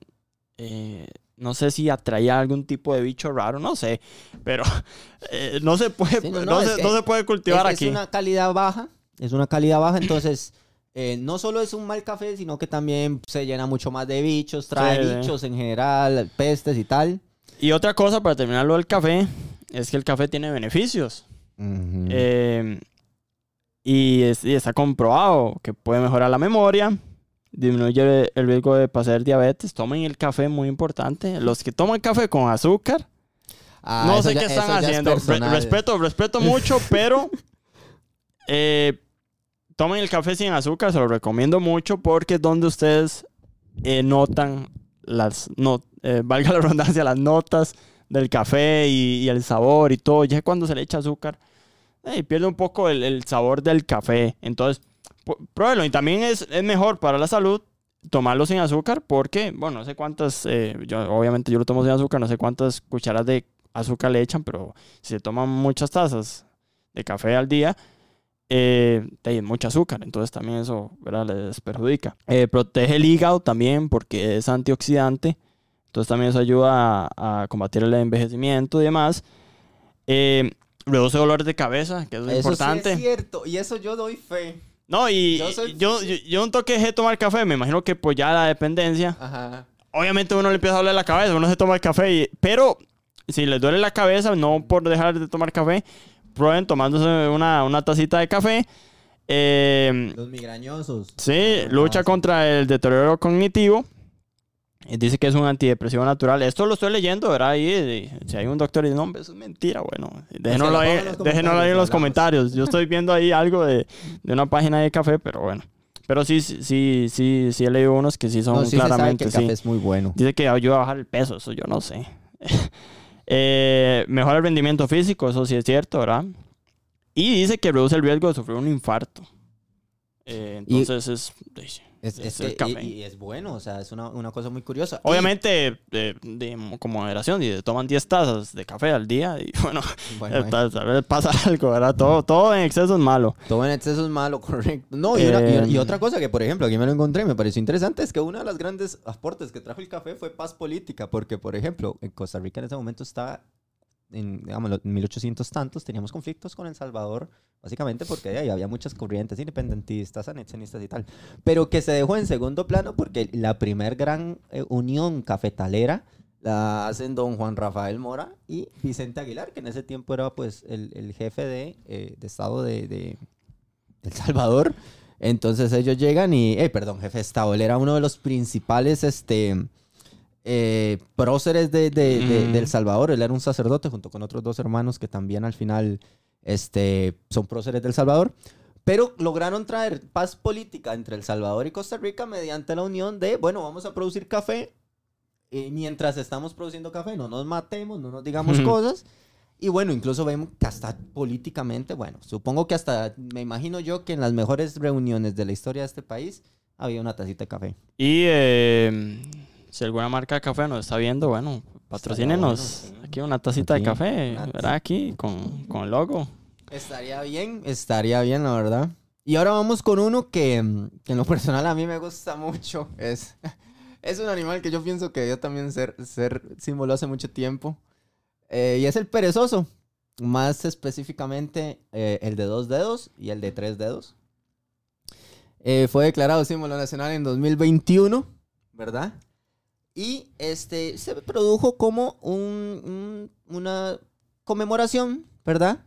eh, no sé si atraía algún tipo de bicho raro, no sé, pero (laughs) eh, no se puede, Sí, no, no, no, es se, que no se puede cultivar es, aquí. Es una calidad baja, es una calidad baja, entonces... eh, no solo es un mal café, sino que también se llena mucho más de bichos, trae Sí, sí. bichos en general, pestes y tal. Y otra cosa para terminar lo del café, es que el café tiene beneficios. Eh, y, es- y está comprobado que puede mejorar la memoria, disminuye el riesgo de pasar diabetes. Tomen el café, muy importante. Los que toman café con azúcar, Ah, no sé ya- qué están ya es haciendo. Re- respeto, respeto mucho, (laughs) pero eh, tomen el café sin azúcar, se lo recomiendo mucho porque es donde ustedes eh, notan las, no, eh, (laughs) valga la redundancia, las notas del café y, y el sabor y todo. Ya cuando se le echa azúcar, eh, pierde un poco el, el sabor del café. Entonces, pruébelo. Y también es, es mejor para la salud tomarlo sin azúcar porque, bueno, no sé cuántas, eh, yo, obviamente yo lo tomo sin azúcar, no sé cuántas cucharas de azúcar le echan, pero si se toman muchas tazas de café al día, eh, hay mucho azúcar, entonces también eso ¿verdad? les perjudica. Eh, protege el hígado también porque es antioxidante, entonces también eso ayuda a, a combatir el envejecimiento y demás. Eh, reduce dolores de cabeza, que es Eso importante. sí es cierto, y eso yo doy fe. No, y Yo yo, soy- yo, yo, un toque de tomar café, me imagino que pues ya la dependencia. Ajá. Obviamente uno le empieza a doler la cabeza, uno se toma el café, y- pero si les duele la cabeza, no por dejar de tomar café, prueben tomándose una, una tacita de café. Eh, Los migrañosos. sí, lucha contra el deterioro cognitivo. Dice que es un antidepresivo natural. Esto lo estoy leyendo, ¿verdad? Ahí, si hay un doctor y dice, no, hombre, eso es mentira, bueno. Déjenoslo lo ahí, déjenoslo ahí en los comentarios. Yo estoy viendo ahí algo de, de una página de café, pero bueno. Pero sí, sí, sí, sí, he leído unos que sí son No, sí se sabe que claramente, sí. es muy bueno. Dice que ayuda a bajar el peso, eso yo no sé. (laughs) Eh, mejora el rendimiento físico, eso sí es cierto, ¿verdad? Y dice que reduce el riesgo de sufrir un infarto. Eh, Y- entonces es, Es, Es es el que- café. y, y es bueno, o sea, es una, una cosa muy curiosa. Y- Obviamente, eh, de- con moderación, si toman 10 tazas de café al día, y (laughs) bueno, bueno, eh, tal, tal vez pasa (laughs) algo, ¿verdad? Todo, todo en exceso es malo. todo en exceso es malo, (laughs) correcto. No, y, una- y- Eh, y otra cosa que, por ejemplo, aquí me lo encontré, me pareció interesante, es que uno de los grandes aportes que trajo el café fue paz política, porque, por ejemplo, en Costa Rica en ese momento estaba, en, digamos, los 1800 tantos, teníamos conflictos con El Salvador, básicamente porque ahí había muchas corrientes independentistas, anexionistas y tal, pero que se dejó en segundo plano porque la primer gran eh, unión cafetalera la hacen don Juan Rafael Mora y Vicente Aguilar, que en ese tiempo era pues el, el jefe de, eh, Estado de, de El Salvador. Entonces ellos llegan y, eh, perdón, jefe de Estado, él era uno de los principales este, eh, próceres de, de- de- Mm. de El Salvador. Él era un sacerdote junto con otros dos hermanos que también al final este, son próceres del Salvador. Pero lograron traer paz política entre El Salvador y Costa Rica mediante la unión de, bueno, vamos a producir café. Y mientras estamos produciendo café, no nos matemos, no nos digamos cosas. Y bueno, incluso vemos que hasta políticamente, bueno, supongo que hasta, me imagino yo que en las mejores reuniones de la historia de este país había una tacita de café. Y eh, si alguna marca de café nos está viendo, bueno, patrocínenos. bueno, sí. Aquí una tacita Aquí, de café, una ¿verdad? Aquí con, con el logo. Estaría bien, estaría bien, la verdad. Y ahora vamos con uno que, que en lo personal a mí me gusta mucho. Es, (laughs) es un animal que yo pienso que debió también ser, ser símbolo hace mucho tiempo. Eh, y es el perezoso. Más específicamente eh, el de dos dedos y el de tres dedos. Eh, fue declarado símbolo nacional en 2021, ¿verdad? Y este se produjo como un, un- una conmemoración, ¿verdad?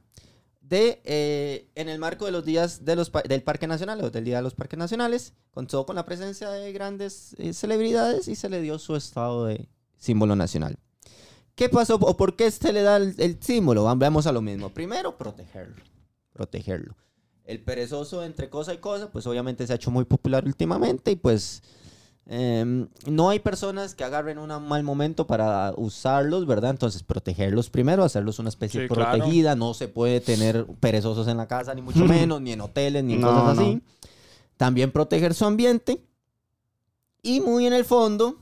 De, eh, en el marco de los días de los, del Parque Nacional, o del Día de los Parques Nacionales, contó con la presencia de grandes eh, celebridades y se le dio su estado de símbolo nacional. ¿Qué pasó o por qué se le da el, el símbolo? Vam- Vamos a lo mismo. Primero, protegerlo. Protegerlo. El perezoso entre cosa y cosa, pues obviamente se ha hecho muy popular últimamente y pues em, no hay personas que agarren un mal momento para usarlos, ¿verdad? Entonces protegerlos primero, hacerlos una especie Sí, claro. protegida. No se puede tener perezosos en la casa, ni mucho menos, ni en hoteles, ni en (laughs) No, cosas no. así. También proteger su ambiente. Y muy en el fondo,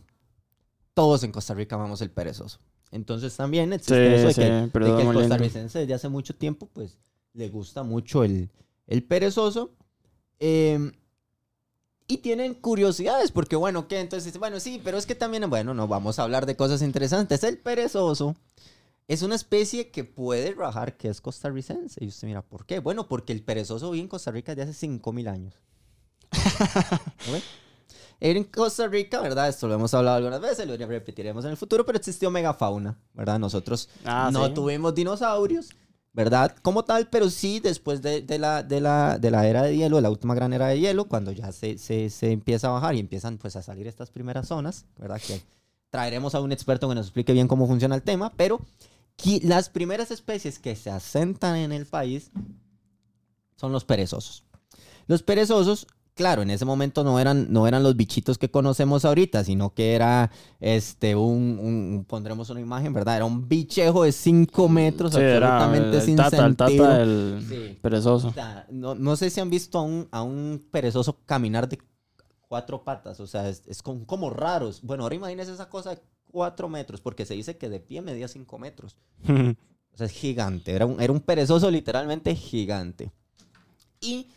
todos en Costa Rica amamos el perezoso. Entonces también existe Sí, eso de sí, que, de que el costarricense desde hace mucho tiempo, pues, le gusta mucho el, el perezoso. Eh, y tienen curiosidades, porque bueno, ¿qué? Entonces, bueno, sí, pero es que también, bueno, no vamos a hablar de cosas interesantes. El perezoso es una especie que puede rajar que es costarricense. Y usted mira, ¿por qué? Bueno, porque el perezoso vive en Costa Rica desde hace 5.000 años. (laughs) ¿No ve? En Costa Rica, ¿verdad? Esto lo hemos hablado algunas veces, lo repetiremos en el futuro, pero existió megafauna, ¿verdad? Nosotros Ah, no sí. tuvimos dinosaurios, ¿verdad? Como tal, pero sí después de, la, de, la, de la era de hielo, la última gran era de hielo, cuando ya se, se, se empieza a bajar y empiezan pues a salir estas primeras zonas, ¿verdad? Que traeremos a un experto que nos explique bien cómo funciona el tema, pero las primeras especies que se asentan en el país son los perezosos. Los perezosos, claro, en ese momento no eran, no eran los bichitos que conocemos ahorita, sino que era este, un, un- pondremos una imagen, ¿verdad? Era un bichejo de 5 metros, Sí, era absolutamente el sin tata, el sentido. tata del Sí. perezoso. O sea, no, no sé si han visto a un, a un perezoso caminar de cuatro patas, o sea, es, es con- como raros. Bueno, ahora imagínense esa cosa de cuatro metros, porque se dice que de pie medía cinco metros. (laughs) O sea, es gigante. Era un, era un perezoso literalmente gigante. Y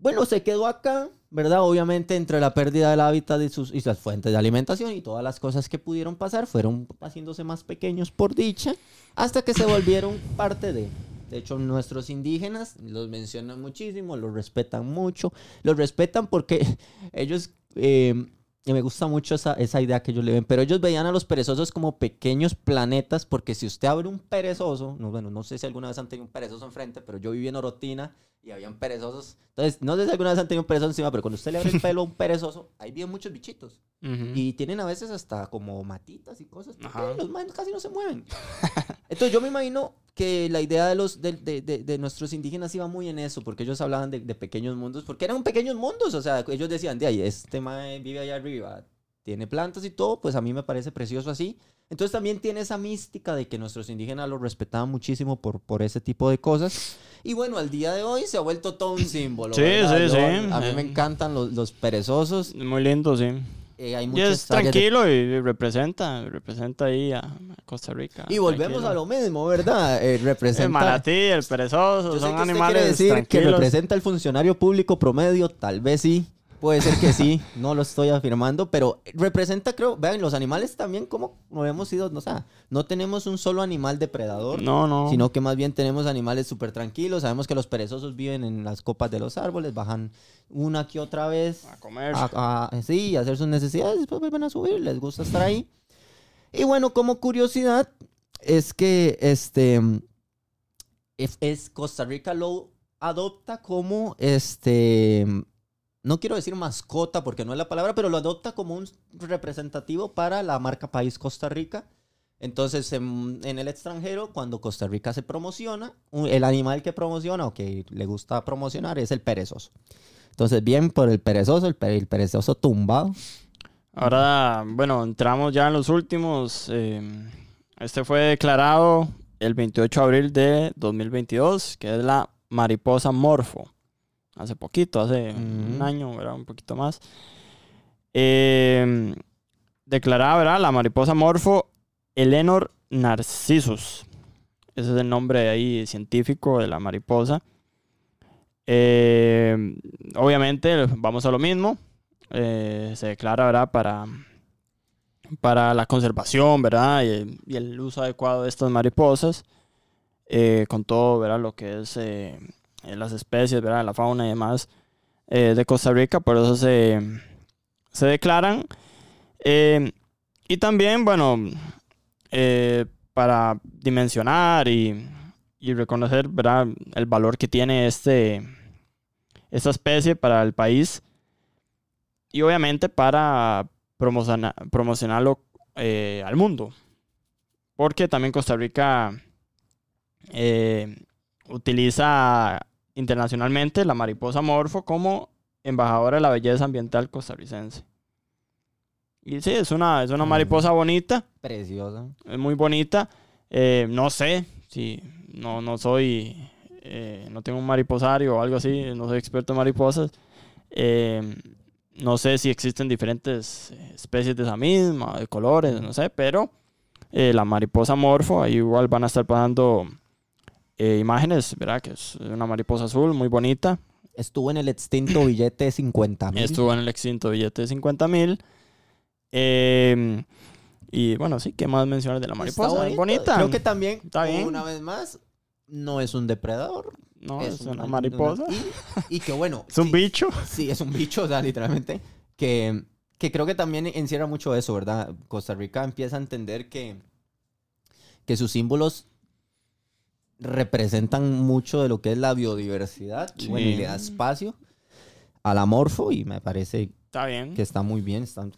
bueno, se quedó acá, ¿verdad? Obviamente entre la pérdida del hábitat y sus, y sus fuentes de alimentación y todas las cosas que pudieron pasar, fueron haciéndose más pequeños por dicha, hasta que se (coughs) volvieron parte de. De hecho, nuestros indígenas los mencionan muchísimo, los respetan mucho. Los respetan porque (laughs) ellos... eh, y me gusta mucho esa, esa idea que ellos le ven, pero ellos veían a los perezosos como pequeños planetas, porque si usted abre un perezoso, no, bueno, no sé si alguna vez han tenido un perezoso enfrente, pero yo viví en Orotina y habían perezosos. Entonces, no sé si alguna vez han tenido un perezoso encima, pero cuando usted le abre el pelo a un perezoso, ahí viven muchos bichitos. Y tienen a veces hasta como matitas y cosas. Los manes casi no se mueven. (laughs) Entonces yo me imagino que la idea de, los, de, de- de- de nuestros indígenas iba muy en eso, porque ellos hablaban de, pequeños mundos, porque eran pequeños mundos. O sea, ellos decían, de ahí, este mae vive allá arriba, tiene plantas y todo, pues a mí me parece precioso así. Entonces también tiene esa mística de que nuestros indígenas los respetaban muchísimo por, por ese tipo de cosas. Y bueno, al día de hoy se ha vuelto todo un símbolo. Sí, ¿verdad? sí, Yo- sí. A mí me encantan los, los perezosos. Muy lindo, sí. Eh, hay Y muchas es tallas de tranquilo y representa, representa ahí a Costa Rica. Y volvemos tranquilo. a lo mismo, ¿verdad? Eh, El representa. manatí, el perezoso, Yo sé son que usted animales quiere decir que tranquilos. representa el funcionario público promedio, tal vez sí. Puede ser que sí, no lo estoy afirmando, pero representa, creo, vean, los animales también como no hemos sido, no, o sea, no tenemos un solo animal depredador, No, no. sino que más bien tenemos animales súper tranquilos. Sabemos que los perezosos viven en las copas de los árboles, bajan una que otra vez A comer. a, a- sí, a hacer sus necesidades, después vuelven a subir, les gusta estar ahí. Y bueno, como curiosidad, es que este es, es Costa Rica lo adopta como este no quiero decir mascota porque no es la palabra, pero lo adopta como un representativo para la marca país Costa Rica. Entonces, en, el extranjero, cuando Costa Rica se promociona, el animal que promociona o que le gusta promocionar es el perezoso. Entonces, bien por el perezoso, el, pere- el perezoso tumbado. Ahora, bueno, entramos ya en los últimos. eh, este fue declarado el 28 de abril de 2022, que es la mariposa morfo. Hace poquito, hace un año, ¿verdad? Un poquito más. Eh, declarada, ¿verdad? La mariposa morfo Elenor narcissus. Ese es el nombre ahí científico de la mariposa. Eh, obviamente, vamos a lo mismo. Eh, se declara, ¿verdad? Para, para la conservación, ¿verdad? Y, y el uso adecuado de estas mariposas. eh, con todo, ¿verdad? Lo que es eh, las especies, ¿verdad? La fauna y demás eh, de Costa Rica. Por eso se, se declaran. Eh, y también, bueno, eh, para dimensionar y, y reconocer ¿verdad? el valor que tiene este, esta especie para el país y obviamente para promociona- promocionarlo eh, al mundo. Porque también Costa Rica eh, utiliza internacionalmente la mariposa morfo como embajadora de la belleza ambiental costarricense. Y sí, es una, es una Mm. mariposa bonita, Preciosa. es muy bonita. Eh, no sé si no, no soy, eh, no tengo un mariposario o algo así, no soy experto en mariposas. Eh, no sé si existen diferentes especies de esa misma, de colores, no sé, pero eh, la mariposa morfo, ahí igual van a estar pasando eh, imágenes, ¿verdad? Que es una mariposa azul muy bonita. Estuvo en el extinto billete de 50 mil. Estuvo en el extinto billete de 50 mil. Eh, y bueno, sí, ¿qué más mencionar de la mariposa? Está bonita. Creo que también, Está bien. una vez más, no es un depredador. No, es, una, una- mariposa. una- y, y que bueno. (laughs) Es un bicho. Sí, es un bicho, o sea, literalmente. Que, que creo que también encierra mucho eso, ¿verdad? Costa Rica empieza a entender que, que sus símbolos representan mucho de lo que es la biodiversidad. Y bueno, y le da Sí. espacio al amorfo y me parece Está bien. que está muy bien. está-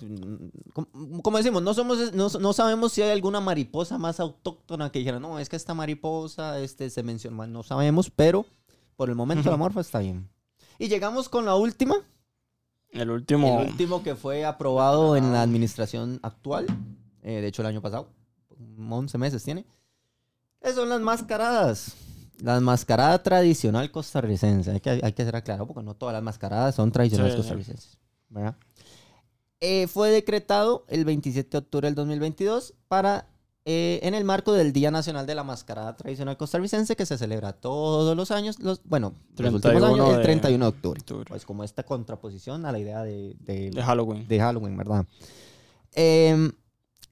como, como decimos, no, somos, no, no sabemos si hay alguna mariposa más autóctona que dijera, no, es que esta mariposa este, se menciona, no sabemos, pero por el momento la morfa está bien. Y llegamos con la última, El último. el último que fue aprobado en la administración actual, eh, de hecho el año pasado, 11 meses tiene, que son las mascaradas. La mascarada tradicional costarricense. Hay que, hay que ser aclarado porque no todas las mascaradas son tradicionales Sí, costarricenses. ¿verdad? Eh, fue decretado el 27 de octubre del 2022 para, eh, en el marco del Día Nacional de la Mascarada Tradicional Costarricense que se celebra todos los años, los, bueno, los últimos 31 años, el de 31 de octubre. octubre. Pues como esta contraposición a la idea de, de- De Halloween. de Halloween, ¿verdad? Em,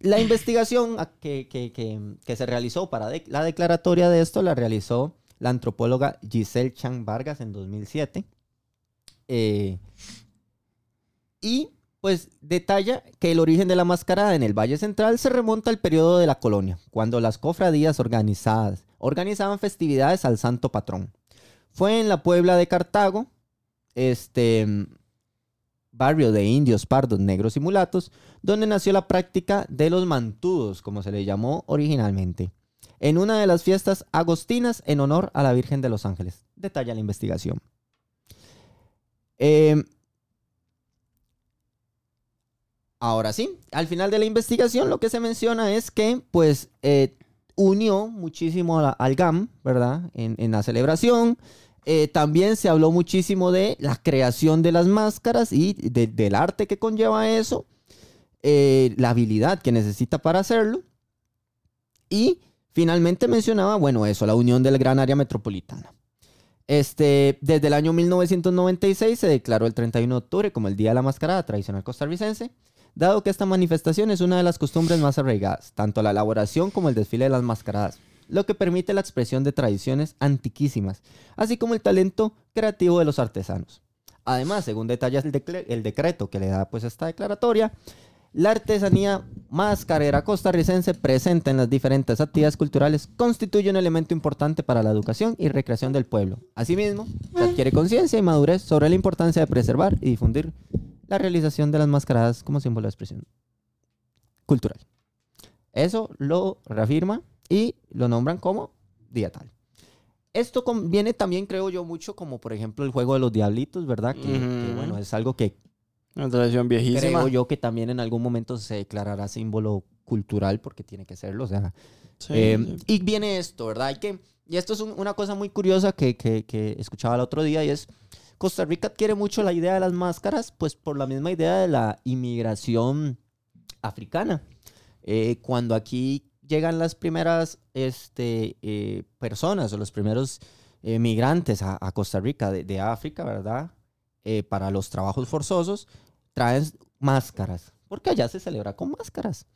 la investigación que, se realizó para la declaratoria de esto la realizó la antropóloga Giselle Chang Vargas en 2007. Eh, y pues detalla que el origen de la mascarada en el Valle Central se remonta al periodo de la colonia, cuando las cofradías organizadas organizaban festividades al santo patrón. Fue en la Puebla de Cartago, este barrio de indios, pardos, negros y mulatos, donde nació la práctica de los mantudos, como se le llamó originalmente, en una de las fiestas agostinas en honor a la Virgen de los Ángeles. Detalla la investigación. Eh, ahora sí, al final de la investigación lo que se menciona es que, pues, eh, unió muchísimo al GAM, ¿verdad? En la celebración. Eh, también se habló muchísimo de la creación de las máscaras y de- del arte que conlleva eso, eh, la habilidad que necesita para hacerlo. Y finalmente mencionaba, bueno, eso, la unión del gran área metropolitana. Este, desde el año 1996 se declaró el 31 de octubre como el Día de la Mascarada tradicional costarricense, dado que esta manifestación es una de las costumbres más arraigadas, tanto la elaboración como el desfile de las mascaradas, lo que permite la expresión de tradiciones antiquísimas, así como el talento creativo de los artesanos. Además, según detalla el, decreto que le da pues esta declaratoria, la artesanía mascarera costarricense presente en las diferentes actividades culturales constituye un elemento importante para la educación y recreación del pueblo. Asimismo, adquiere conciencia y madurez sobre la importancia de preservar y difundir la realización de las mascaradas como símbolo de expresión cultural. Eso lo reafirma y lo nombran como día tal. Esto viene también, creo yo, mucho como, por ejemplo, el juego de los diablitos, ¿verdad? Que, que, Ujú. bueno, es algo que Una tradición viejísima. creo yo que también en algún momento se declarará símbolo cultural porque tiene que serlo, o sea. Sí, eh, sí. Y viene esto, ¿verdad? Hay que, y esto es un- una cosa muy curiosa que, que- que escuchaba el otro día y es, Costa Rica adquiere mucho la idea de las máscaras, pues por la misma idea de la inmigración africana. Eh, cuando aquí llegan las primeras este, eh, personas o los primeros eh, migrantes a, Costa Rica de, África, ¿verdad? Eh, para los trabajos forzosos, traen máscaras, porque allá se celebra con máscaras.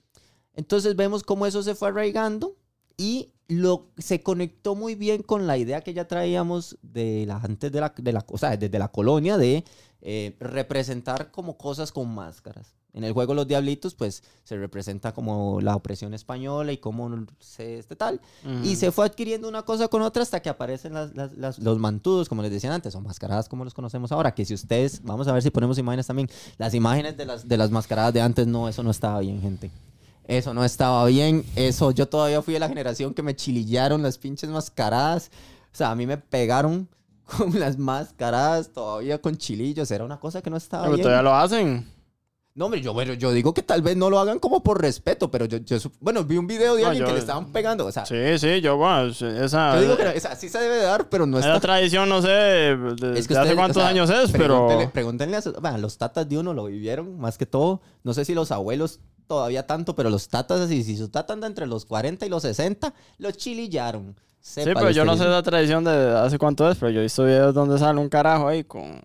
Entonces vemos cómo eso se fue arraigando y lo, se conectó muy bien con la idea que ya traíamos de la, antes de la, de la o desde la colonia de eh, representar como cosas con máscaras. En el juego Los Diablitos, pues se representa como la opresión española y cómo se este tal. Y Ujú. se fue adquiriendo una cosa con otra hasta que aparecen las- las- las- los mantudos, como les decían antes, o mascaradas como los conocemos ahora. Que si ustedes, vamos a ver si ponemos imágenes también. Las imágenes de las, de las mascaradas de antes, no, eso no estaba bien, gente. Eso no estaba bien. Eso, yo todavía fui de la generación que me chilillaron las pinches mascaradas. O sea, a mí me pegaron (laughs) con las mascaradas todavía con chilillos. Era una cosa que no estaba Pero bien. todavía lo hacen. No, hombre, yo, bueno, yo digo que tal vez no lo hagan como por respeto, pero yo, yo bueno, vi un video de No, alguien yo- que le estaban pegando. O sea, Sí, sí, yo, bueno, es- esa. yo digo que sí se debe de dar, pero no esa está. tradición, no sé de, Es que hace cuántos o sea, años es, pero. Pregúntenle, pregúntenle a sus- bueno, los tatas de uno lo vivieron más que todo. No sé si los abuelos todavía tanto, pero los tatas así, si su tata anda entre los 40 y los 60, los chilillaron. Sí, pero yo no sé esa tradición de hace cuánto es, pero yo he visto videos donde sale un carajo ahí con,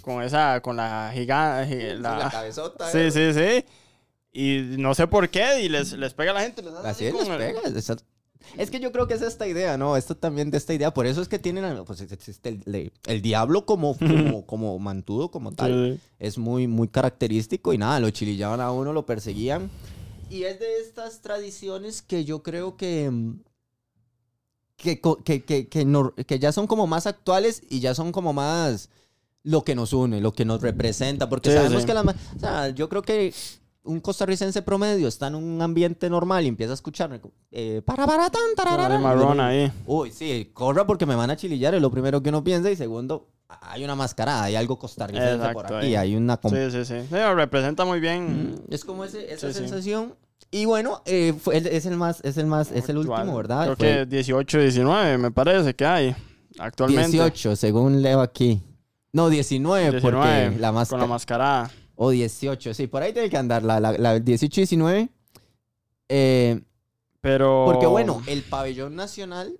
con esa, con la gigante. La, La, cabezota. sí, eh. sí, sí. Y no sé por qué, y les, les pega a la gente. Les hace Así así les el- pega. Es, es que yo creo que es esta idea, ¿no? Esto también de esta idea. Por eso es que tienen, pues existe el, el diablo como, (laughs) como, como mantudo, como tal. Sí, sí. es muy, muy característico y nada, lo chilillaban a uno, lo perseguían. Y es de estas tradiciones que yo creo que, mm, que, que, que, que, no- que ya son como más actuales y ya son como más lo que nos une, lo que nos representa, porque Sí, sabemos sí. que la... O sea, yo creo que un costarricense promedio está en un ambiente normal y empieza a escuchar eh, para para tan tararara, marrón ahí. Uy, sí, corra porque me van a chilillar, es lo primero que uno piensa. Y segundo, hay una mascarada, hay algo costarricense por Exacto, aquí, ahí. hay una... Sí, sí, sí. Sí, representa muy bien. Mm, Es como ese, esa sensación. Y bueno, eh, fue es el más, es el más, es el actual. último, ¿verdad? Creo Fue que 18, 19, me parece que hay actualmente. 18, según leo aquí. No, 19, 19, porque la Con máscara... la mascarada. O 18, sí, por ahí tiene que andar la, la, la 18 y 19. Eh, Pero. Porque bueno, el pabellón nacional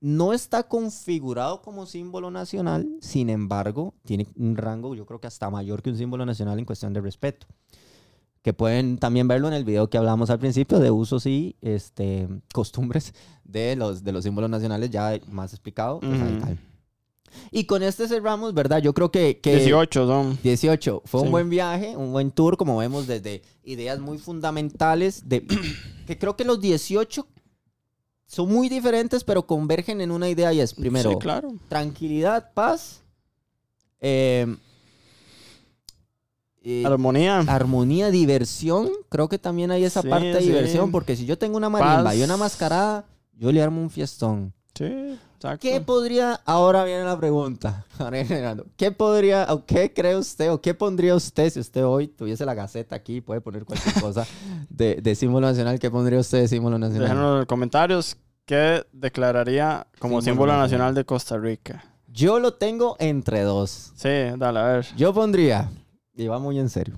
no está configurado como símbolo nacional, sin embargo, tiene un rango, yo creo que hasta mayor que un símbolo nacional en cuestión de respeto. Que pueden también verlo en el video que hablamos al principio de usos y este, costumbres de los, de los símbolos nacionales, ya más explicado. tal. Y con este cerramos, ¿verdad? Yo creo que... que 18 son. 18. Fue un Sí. buen viaje, un buen tour, como vemos, desde ideas muy fundamentales, de, (coughs) que creo que los 18 son muy diferentes, pero convergen en una idea y es, primero, Sí, claro. tranquilidad, paz, eh, eh, Armonía. armonía, diversión. Creo que también hay esa Sí, parte de sí. diversión, porque si yo tengo una marimba Paz. y una mascarada, yo le armo un fiestón. Sí, exacto. ¿Qué podría, ahora viene la pregunta. (laughs) ¿qué podría, o qué cree usted, o qué pondría usted si usted hoy tuviese la gaceta aquí, puede poner cualquier cosa (laughs) de, de símbolo nacional, ¿qué pondría usted de símbolo nacional? Déjanos en los comentarios qué declararía como Símbolo símbolo nacional. nacional de Costa Rica. Yo lo tengo entre dos. Sí, dale, a ver. Yo pondría, y va muy en serio,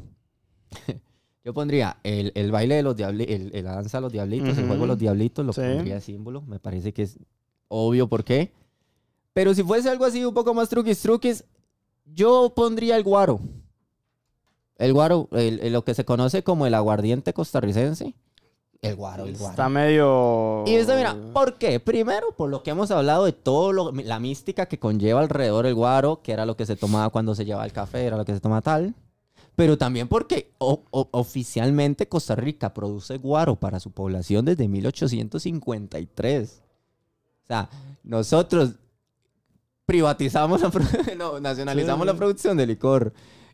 (laughs) yo pondría el, el baile de los diablitos, el, el la danza de los diablitos, el juego de los diablitos, lo Sí. pondría símbolo, me parece que es obvio por qué. Pero si fuese algo así un poco más truquis truquis, yo pondría el guaro. El guaro, el- lo que se conoce como el aguardiente costarricense. El guaro, el guaro. Está medio. Y esto, mira, ¿por qué? Primero, por lo que hemos hablado de todo lo- la mística que conlleva alrededor el guaro, que era lo que se tomaba cuando se llevaba el café, era lo que se toma tal. Pero también porque o- o- oficialmente Costa Rica produce guaro para su población desde 1853. O sea, nosotros privatizamos, la, (laughs) no, nacionalizamos Sí. la producción de licor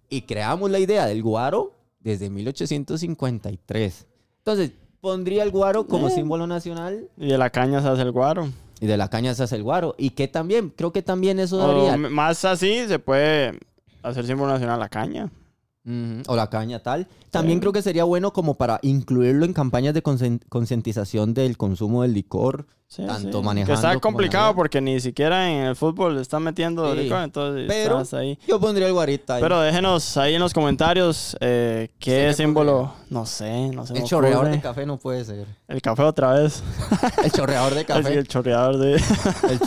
y creamos la idea del guaro desde 1853. Entonces, pondría el guaro como Eh. símbolo nacional Y de la caña se hace el guaro. y de la caña se hace el guaro. Y que también, creo que también eso daría... más así se puede hacer símbolo nacional la caña. O la caña tal. También Sí. creo que sería bueno como para incluirlo en campañas de concientización del consumo del licor. Sí, Tanto sí. manejando Que está complicado porque ni siquiera en el fútbol le están metiendo Sí. licor, entonces Pero- estás ahí. Yo pondría el guarita ahí. Pero déjenos ahí en los comentarios eh, qué símbolo. No sé, no sé. el chorreador de café no puede ser. El café otra vez. (laughs) El chorreador de (laughs) café. el chorreador de. (laughs) el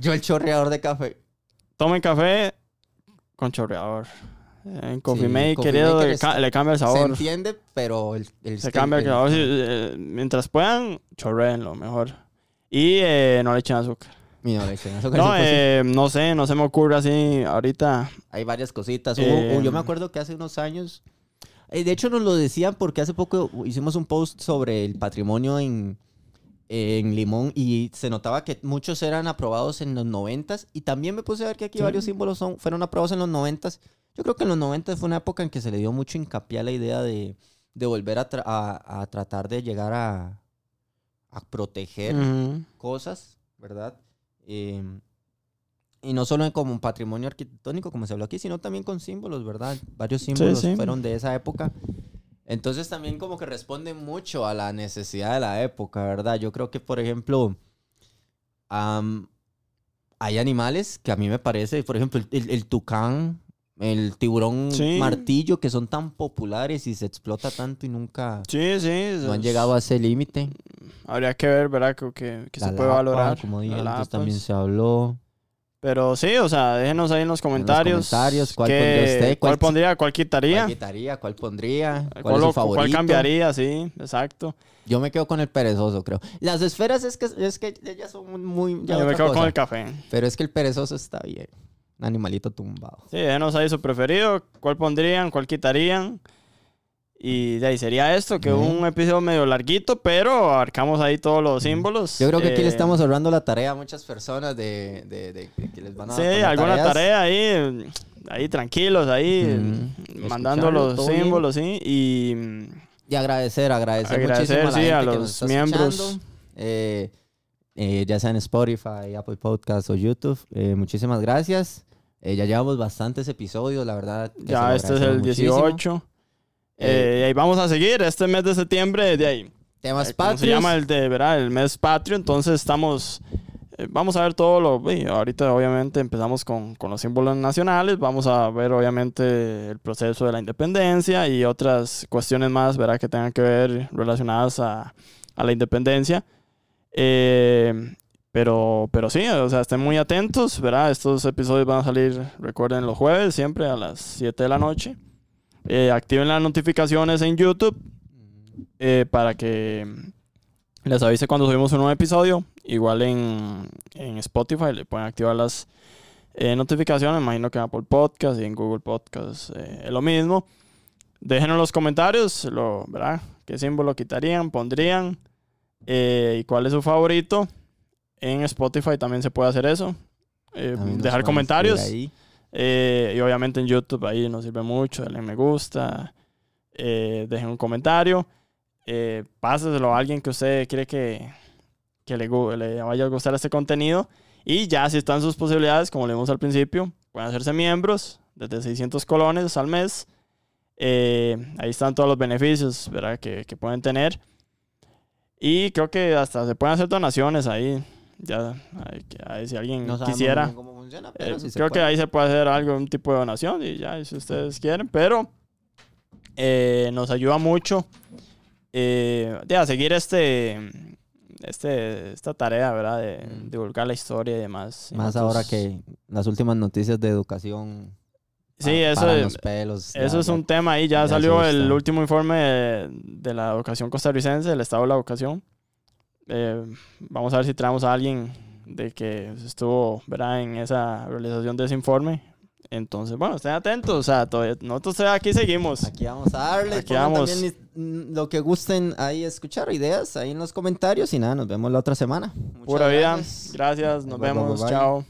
Yo el chorreador de café. Tomen café con chorreador. En Coffee Sí, Mate, querido, Maker le, ca- le cambia el Se sabor. entiende, pero el, el Se cambia el sabor. Eh, mientras puedan, chorreen lo mejor. Y eh, no le echen azúcar. Mira, le echan azúcar, No, pues, eh, no sé, no se me ocurre así ahorita. Hay varias cositas. Hubo- Eh, yo me acuerdo que hace unos años Eh, De hecho, nos lo decían porque hace poco hicimos un post sobre el patrimonio en, en Limón y se notaba que muchos eran aprobados en los noventas y también me puse a ver que aquí Sí. varios símbolos son, fueron aprobados en los noventas. Yo creo que en los noventas fue una época en que se le dio mucho hincapié a la idea de, de volver a, tra- a- a tratar de llegar a, a proteger cosas, ¿verdad? Eh, y no solo como un patrimonio arquitectónico, como se habló aquí, sino también con símbolos, ¿verdad? Varios símbolos sí. fueron de esa época. Entonces también como que responde mucho a la necesidad de la época, ¿verdad? Yo creo que, por ejemplo, hay animales que a mí me parece, por ejemplo, el, el- el tucán, el tiburón Sí. martillo, que son tan populares y se explota tanto y nunca Sí, sí. no han llegado a ese límite. Habría que ver, ¿verdad? Que, que se puede lapa, valorar. Como dije antes, lapa, también se habló. Pero sí, o sea, déjenos ahí en los comentarios. comentarios, ¿cuál qué- pondría usted? ¿Cuál ¿Cuál- pondría? ¿Cuál quitaría? ¿Cuál quitaría? ¿Cuál pondría? ¿Cuál, ¿Cuál, es su favorito? cuál cambiaría? Sí, exacto. Yo me quedo con el perezoso, creo. Las esferas es que, es que ellas son muy... ya Yo me quedo con cosa. el café. Pero es que el perezoso está bien. Un animalito tumbado. Sí, déjenos ahí su preferido. ¿Cuál pondrían? ¿Cuál quitarían? Y de ahí sería esto, que Ujú. un episodio medio larguito, pero abarcamos ahí todos los símbolos. Yo creo que aquí Eh, le estamos ahorrando la tarea a muchas personas de, de- de- de que les van a Sí, poner alguna tareas. tarea ahí, ahí tranquilos, ahí Mm, mandando escucharlo, los todo bien. símbolos, sí. Y Y agradecer, agradecer, Agradecer, muchísimo a la sí, gente a que los nos está miembros. Eh, eh, ya sea en Spotify, Apple Podcasts o YouTube. Eh, muchísimas gracias. Eh, ya llevamos bastantes episodios, la verdad. ya este es el muchísimo. 18. Eh, y ahí vamos a seguir este mes de septiembre de ahí. Temas Eh, ¿Cómo se patrios. llama el de, ¿verdad? El mes patrio. Entonces estamos. eh, vamos a ver todo lo. ahorita, obviamente, empezamos con, con los símbolos nacionales. Vamos a ver, obviamente, el proceso de la independencia y otras cuestiones más, ¿verdad? Que tengan que ver relacionadas a, a la independencia. Eh, pero, pero sí, o sea, estén muy atentos, ¿verdad? Estos episodios van a salir, recuerden, los jueves, siempre a las 7 de la noche. Eh, activen las notificaciones en YouTube eh, para que les avise cuando subimos un nuevo episodio. Igual en, en Spotify le pueden activar las eh, notificaciones. Imagino que en Apple Podcast y en Google Podcast eh, es lo mismo. Déjenos en los comentarios, lo, ¿verdad? ¿Qué símbolo quitarían, pondrían? Eh, ¿Y cuál es su favorito? En Spotify también se puede hacer eso. Eh, dejar comentarios. ahí. Eh, y obviamente en YouTube ahí nos sirve mucho. Denle me gusta. eh, dejen un comentario. Eh, páseselo a alguien que usted cree que, que le, vaya a gustar este contenido. Y ya si están sus posibilidades, como le vimos al principio, pueden hacerse miembros desde 600 colones al mes. Eh, ahí están todos los beneficios ¿verdad? Que, que pueden tener. Y creo que hasta se pueden hacer donaciones ahí. Ya, ahí si alguien No quisiera. bien cómo funciona, pero Eh, sí creo que ahí se puede hacer algo, un tipo de donación y ya, si ustedes quieren, pero eh, nos ayuda mucho eh, a seguir este, este, esta tarea, ¿verdad? De Mm. divulgar la historia y demás. Más ahora que las últimas noticias de educación. Sí, eso los pelos. Eso ya- es un tema ahí, ya, ya salió el último informe de, de la educación costarricense, del estado de la educación. Eh, vamos a ver si traemos a alguien de que estuvo ¿verdad? en esa realización de ese informe. Entonces, bueno, estén atentos, o sea, todavía, nosotros aquí seguimos. Aquí vamos a darle. Aquí vamos. también lo que gusten ahí escuchar, ideas ahí en los comentarios. Y nada, nos vemos la otra semana. Muchas Pura vida, gracias. gracias, nos bye, vemos, bye, bye. chao.